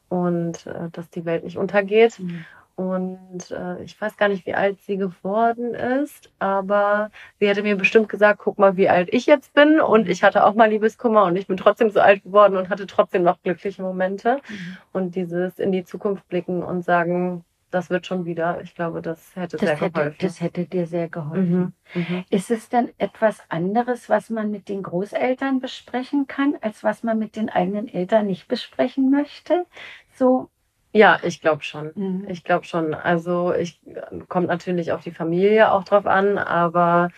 und äh, dass die Welt nicht untergeht. Und äh, ich weiß gar nicht, wie alt sie geworden ist, aber sie hätte mir bestimmt gesagt, guck mal, wie alt ich jetzt bin. Und ich hatte auch mal Liebeskummer und ich bin trotzdem so alt geworden und hatte trotzdem noch glückliche Momente. Und dieses in die Zukunft blicken und sagen, das wird schon wieder, ich glaube, das hätte sehr Das hätte, geholfen. das hätte dir sehr geholfen. mhm. Mhm. Ist es denn etwas anderes, was man mit den Großeltern besprechen kann, als was man mit den eigenen Eltern nicht besprechen möchte? So. Ja, ich glaube schon. mhm. Ich glaube schon. Also ich kommt natürlich auf die Familie auch drauf an, aber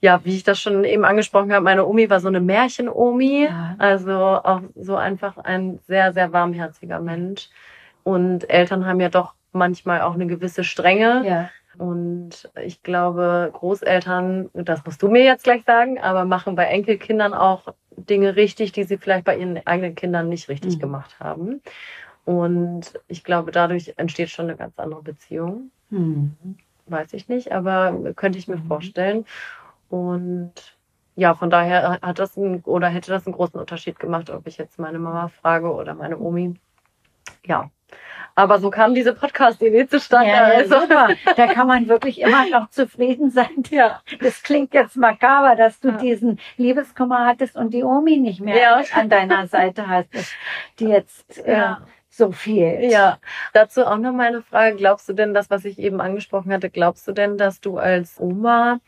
ja, wie ich das schon eben angesprochen habe, meine Omi war so eine Märchen-Omi. Ja. Also auch so einfach ein sehr, sehr warmherziger Mensch. Und Eltern haben ja doch manchmal auch eine gewisse Strenge. ja. Und ich glaube, Großeltern, das musst du mir jetzt gleich sagen, aber machen bei Enkelkindern auch Dinge richtig, die sie vielleicht bei ihren eigenen Kindern nicht richtig Mhm. gemacht haben. Und ich glaube, dadurch entsteht schon eine ganz andere Beziehung. Mhm. Weiß ich nicht, aber könnte ich mir Mhm. vorstellen. Und ja, von daher hat das ein, oder hätte das einen großen Unterschied gemacht, ob ich jetzt meine Mama frage oder meine Omi. Ja. Aber so kam diese Podcast-Idee zustande. Ja, also. super. Da kann man wirklich immer noch zufrieden sein. Ja. Das klingt jetzt makaber, dass du Ja. diesen Liebeskummer hattest und die Omi nicht mehr Ja. an deiner Seite hast, die jetzt äh, Ja. so fehlt. Ja, dazu auch noch mal eine Frage. Glaubst du denn, das, was ich eben angesprochen hatte, glaubst du denn, dass du als Oma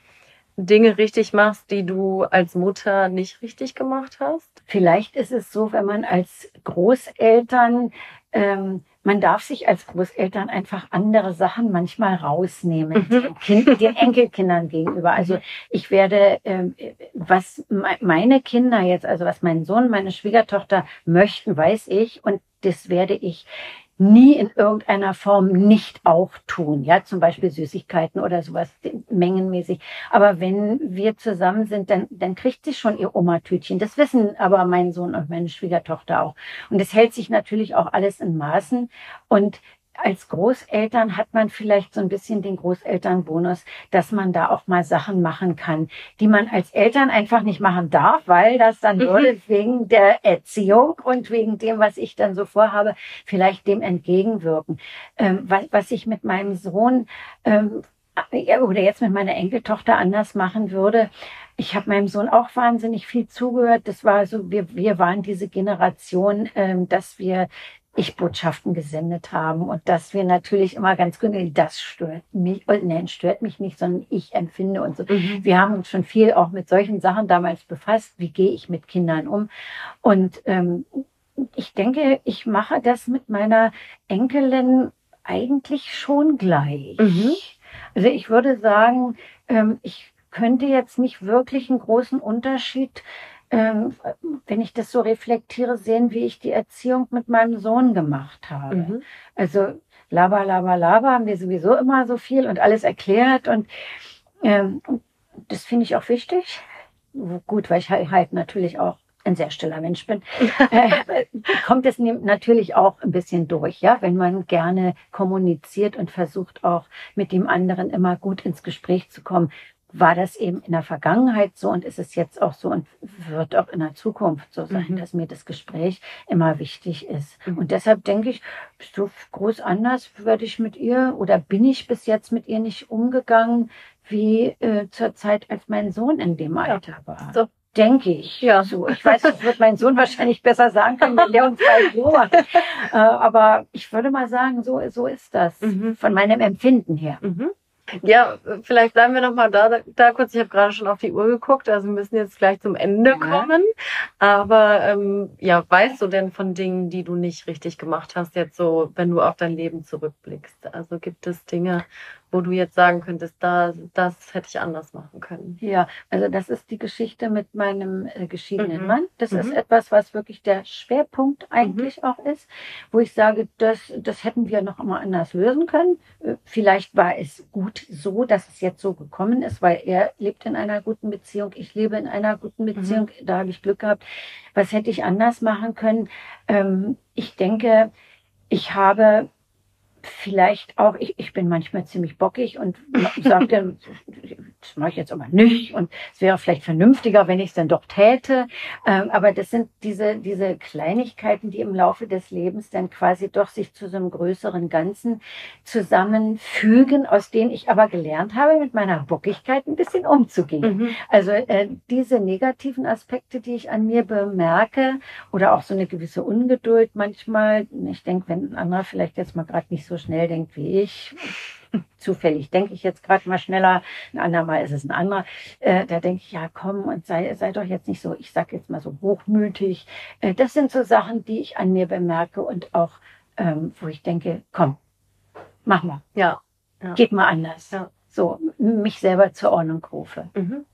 Dinge richtig machst, die du als Mutter nicht richtig gemacht hast? Vielleicht ist es so, wenn man als Großeltern, ähm, man darf sich als Großeltern einfach andere Sachen manchmal rausnehmen, Mhm. den, kind, den Enkelkindern gegenüber. Also ich werde, ähm, was me- meine Kinder jetzt, also was mein Sohn, meine Schwiegertochter möchten, weiß ich und das werde ich nie in irgendeiner Form nicht auch tun. Ja, zum Beispiel Süßigkeiten oder sowas mengenmäßig. Aber wenn wir zusammen sind, dann, dann kriegt sie schon ihr Oma-Tütchen. Das wissen aber mein Sohn und meine Schwiegertochter auch. Und es hält sich natürlich auch alles in Maßen. Und als Großeltern hat man vielleicht so ein bisschen den Großelternbonus, dass man da auch mal Sachen machen kann, die man als Eltern einfach nicht machen darf, weil das dann Mhm. würde wegen der Erziehung und wegen dem, was ich dann so vorhabe, vielleicht dem entgegenwirken. Ähm, was, was ich mit meinem Sohn ähm, ja, oder jetzt mit meiner Enkeltochter anders machen würde, ich habe meinem Sohn auch wahnsinnig viel zugehört. Das war so, wir, wir waren diese Generation, ähm, dass wir ich-Botschaften gesendet haben und dass wir natürlich immer ganz genau, das stört mich, oh, nein, stört mich nicht, sondern ich empfinde und so. Mhm. Wir haben uns schon viel auch mit solchen Sachen damals befasst. Wie gehe ich mit Kindern um? Und ähm, ich denke, ich mache das mit meiner Enkelin eigentlich schon gleich. Mhm. Also ich würde sagen, ähm, ich könnte jetzt nicht wirklich einen großen Unterschied ähm, wenn ich das so reflektiere, sehen, wie ich die Erziehung mit meinem Sohn gemacht habe. Mhm. Also laber, laber, laber haben wir sowieso immer so viel und alles erklärt und ähm, das finde ich auch wichtig. Gut, weil ich halt natürlich auch ein sehr stiller Mensch bin, äh, kommt es natürlich auch ein bisschen durch, ja, wenn man gerne kommuniziert und versucht auch mit dem anderen immer gut ins Gespräch zu kommen war das eben in der Vergangenheit so und ist es jetzt auch so und wird auch in der Zukunft so sein, mhm. dass mir das Gespräch immer wichtig ist. Mhm. Und deshalb denke ich, so groß anders würde ich mit ihr oder bin ich bis jetzt mit ihr nicht umgegangen, wie äh, zur Zeit, als mein Sohn in dem Alter ja. war. So. Denke ich. Ja. So, ich weiß, das wird mein Sohn wahrscheinlich besser sagen können, wenn der uns bald beobachtet. äh, aber ich würde mal sagen, so, so ist das mhm. von meinem Empfinden her. Ja, vielleicht bleiben wir noch mal da, da kurz. Ich habe gerade schon auf die Uhr geguckt, also wir müssen jetzt gleich zum Ende ja. kommen. Aber ähm, ja, weißt du denn von Dingen, die du nicht richtig gemacht hast, jetzt so, wenn du auf dein Leben zurückblickst? Also gibt es Dinge, wo du jetzt sagen könntest, da, das hätte ich anders machen können? Ja, also das ist die Geschichte mit meinem äh, geschiedenen mhm. Mann. Das mhm. ist etwas, was wirklich der Schwerpunkt eigentlich mhm. auch ist, wo ich sage, das, das hätten wir noch immer anders lösen können. Äh, vielleicht war es gut so, dass es jetzt so gekommen ist, weil er lebt in einer guten Beziehung, ich lebe in einer guten mhm. Beziehung, da habe ich Glück gehabt. Was hätte ich anders machen können? Ähm, ich denke, ich habe vielleicht auch, ich, ich bin manchmal ziemlich bockig und sage dann, das mache ich jetzt aber nicht und es wäre vielleicht vernünftiger, wenn ich es dann doch täte. Ähm, aber das sind diese, diese Kleinigkeiten, die im Laufe des Lebens dann quasi doch sich zu so einem größeren Ganzen zusammenfügen, aus denen ich aber gelernt habe, mit meiner Bockigkeit ein bisschen umzugehen. Mhm. Also äh, diese negativen Aspekte, die ich an mir bemerke oder auch so eine gewisse Ungeduld manchmal, ich denke, wenn ein anderer vielleicht jetzt mal gerade nicht so schnell denkt wie ich, zufällig denke ich jetzt gerade mal schneller, ein andermal ist es ein anderer. Äh, da denke ich, ja komm und sei, sei doch jetzt nicht so, ich sag jetzt mal so hochmütig. Äh, das sind so Sachen, die ich an mir bemerke und auch, ähm, wo ich denke, komm, mach mal. Ja. ja. Geht mal anders. Ja. So, mich selber zur Ordnung rufe. Mhm.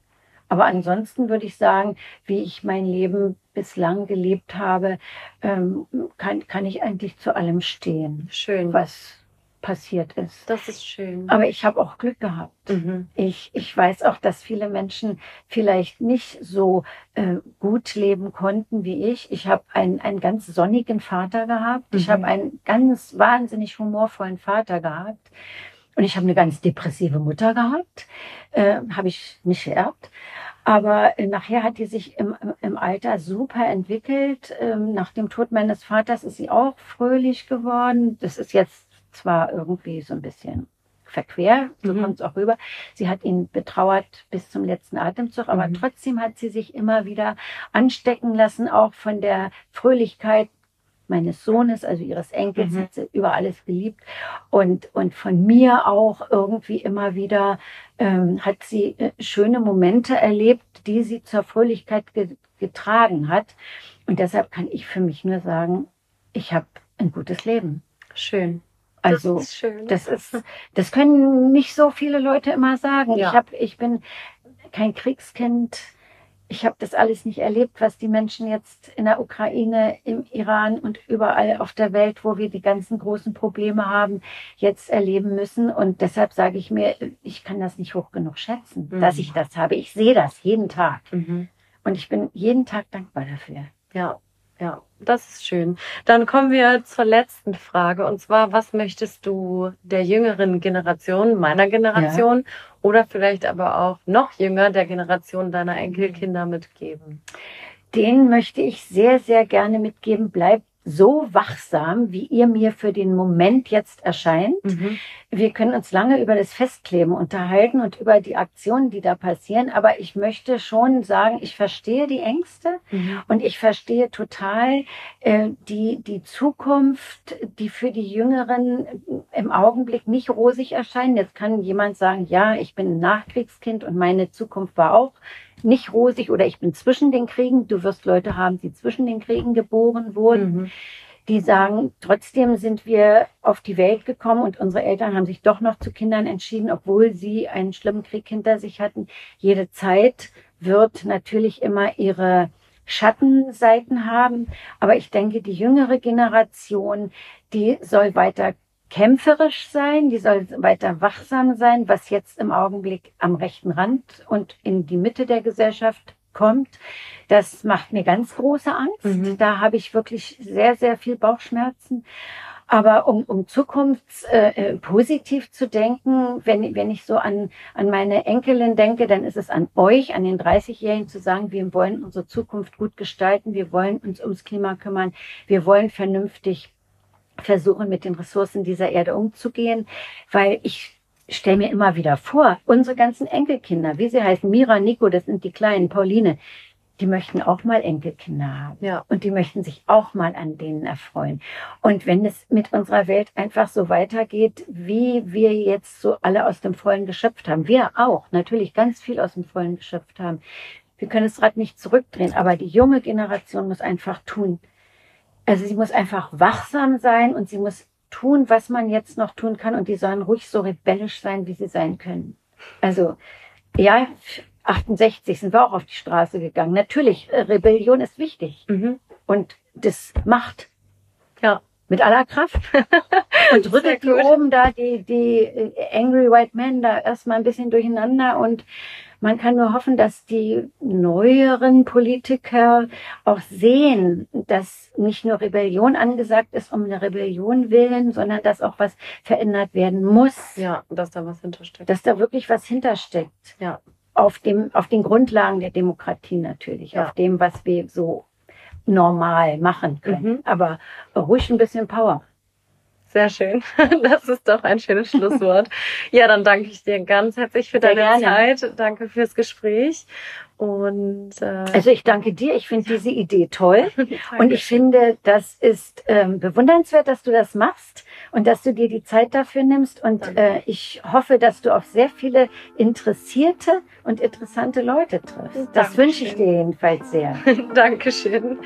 Aber ansonsten würde ich sagen, wie ich mein Leben bislang gelebt habe, ähm, kann, kann ich eigentlich zu allem stehen. Schön. Was passiert ist. Das ist schön. Aber ich habe auch Glück gehabt. Mhm. Ich, ich weiß auch, dass viele Menschen vielleicht nicht so äh, gut leben konnten wie ich. Ich habe einen, einen ganz sonnigen Vater gehabt. Mhm. Ich habe einen ganz wahnsinnig humorvollen Vater gehabt. Und ich habe eine ganz depressive Mutter gehabt. Äh, habe ich nicht geerbt. Aber äh, nachher hat die sich im, im Alter super entwickelt. Ähm, nach dem Tod meines Vaters ist sie auch fröhlich geworden. Das ist jetzt zwar irgendwie so ein bisschen verquer, so mhm. kommt es auch rüber. Sie hat ihn betrauert bis zum letzten Atemzug, aber mhm. trotzdem hat sie sich immer wieder anstecken lassen, auch von der Fröhlichkeit meines Sohnes, also ihres Enkels, mhm. hat sie über alles geliebt und, und von mir auch irgendwie immer wieder ähm, hat sie äh, schöne Momente erlebt, die sie zur Fröhlichkeit ge getragen hat. Und deshalb kann ich für mich nur sagen, ich habe ein gutes Leben. Schön. Also das ist, schön. das ist, das können nicht so viele Leute immer sagen. Ja. Ich habe, ich bin kein Kriegskind. Ich habe das alles nicht erlebt, was die Menschen jetzt in der Ukraine, im Iran und überall auf der Welt, wo wir die ganzen großen Probleme haben, jetzt erleben müssen. Und deshalb sage ich mir, ich kann das nicht hoch genug schätzen, mhm. dass ich das habe. Ich sehe das jeden Tag. Mhm. Und ich bin jeden Tag dankbar dafür. Ja, ja, das ist schön. Dann kommen wir zur letzten Frage. Und zwar, was möchtest du der jüngeren Generation, meiner Generation ja. oder vielleicht aber auch noch jünger der Generation deiner Enkelkinder mitgeben? Den möchte ich sehr, sehr gerne mitgeben. Bleibt so wachsam, wie ihr mir für den Moment jetzt erscheint. Mhm. wir können uns lange über das Festkleben unterhalten und über die Aktionen, die da passieren. Aber ich möchte schon sagen, ich verstehe die Ängste mhm. und ich verstehe total äh, die, die Zukunft, die für die Jüngeren im Augenblick nicht rosig erscheinen. Jetzt kann jemand sagen, ja, ich bin ein Nachkriegskind und meine Zukunft war auch nicht rosig oder ich bin zwischen den Kriegen. Du wirst Leute haben, die zwischen den Kriegen geboren wurden. Mhm die sagen, trotzdem sind wir auf die Welt gekommen und unsere Eltern haben sich doch noch zu Kindern entschieden, obwohl sie einen schlimmen Krieg hinter sich hatten. Jede Zeit wird natürlich immer ihre Schattenseiten haben. Aber ich denke, die jüngere Generation, die soll weiter kämpferisch sein, die soll weiter wachsam sein, was jetzt im Augenblick am rechten Rand und in die Mitte der Gesellschaft kommt. Das macht mir ganz große Angst. Mhm. Da habe ich wirklich sehr, sehr viel Bauchschmerzen. Aber um, um Zukunft äh, äh, positiv zu denken, wenn, wenn ich so an, an meine Enkelin denke, dann ist es an euch, an den 30-Jährigen zu sagen, wir wollen unsere Zukunft gut gestalten, wir wollen uns ums Klima kümmern, wir wollen vernünftig versuchen, mit den Ressourcen dieser Erde umzugehen, weil ich stelle mir immer wieder vor, unsere ganzen Enkelkinder, wie sie heißen, Mira, Nico, das sind die Kleinen, Pauline, die möchten auch mal Enkelkinder haben. Ja. Und die möchten sich auch mal an denen erfreuen. Und wenn es mit unserer Welt einfach so weitergeht, wie wir jetzt so alle aus dem Vollen geschöpft haben, wir auch natürlich ganz viel aus dem Vollen geschöpft haben. Wir können das Rad nicht zurückdrehen, aber die junge Generation muss einfach tun. Also sie muss einfach wachsam sein und sie muss tun, was man jetzt noch tun kann und die sollen ruhig so rebellisch sein, wie sie sein können. Also, ja, 68 sind wir auch auf die Straße gegangen. Natürlich, äh, Rebellion ist wichtig. Mhm. Und das macht. Ja. Mit aller Kraft. und rüttelt die oben da die, die äh, Angry White Men da erstmal ein bisschen durcheinander und man kann nur hoffen, dass die neueren Politiker auch sehen, dass nicht nur Rebellion angesagt ist um eine Rebellion willen, sondern dass auch was verändert werden muss. Ja, dass da was hintersteckt. Dass da wirklich was hintersteckt. Ja. Auf dem, auf den Grundlagen der Demokratie natürlich, ja. auf dem, was wir so normal machen können. Mhm. Aber ruhig ein bisschen Power. Sehr schön. Das ist doch ein schönes Schlusswort. ja, dann danke ich dir ganz herzlich für deine Zeit. Danke fürs Gespräch. Und äh, also ich danke dir. Ich finde diese Idee toll und ich finde, das ist ähm, bewundernswert, dass du das machst und dass du dir die Zeit dafür nimmst. Und äh, ich hoffe, dass du auf sehr viele interessierte und interessante Leute triffst. Das wünsche ich dir jedenfalls sehr. Dankeschön.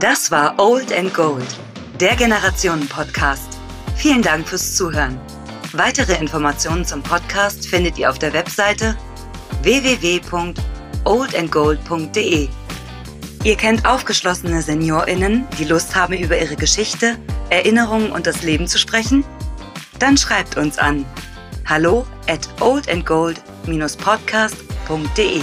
Das war Old and Gold der Generationen-Podcast. Vielen Dank fürs Zuhören. Weitere Informationen zum Podcast findet ihr auf der Webseite www.oldandgold.de. Ihr kennt aufgeschlossene SeniorInnen, die Lust haben, über ihre Geschichte, Erinnerungen und das Leben zu sprechen? Dann schreibt uns an hallo at oldandgold-podcast.de.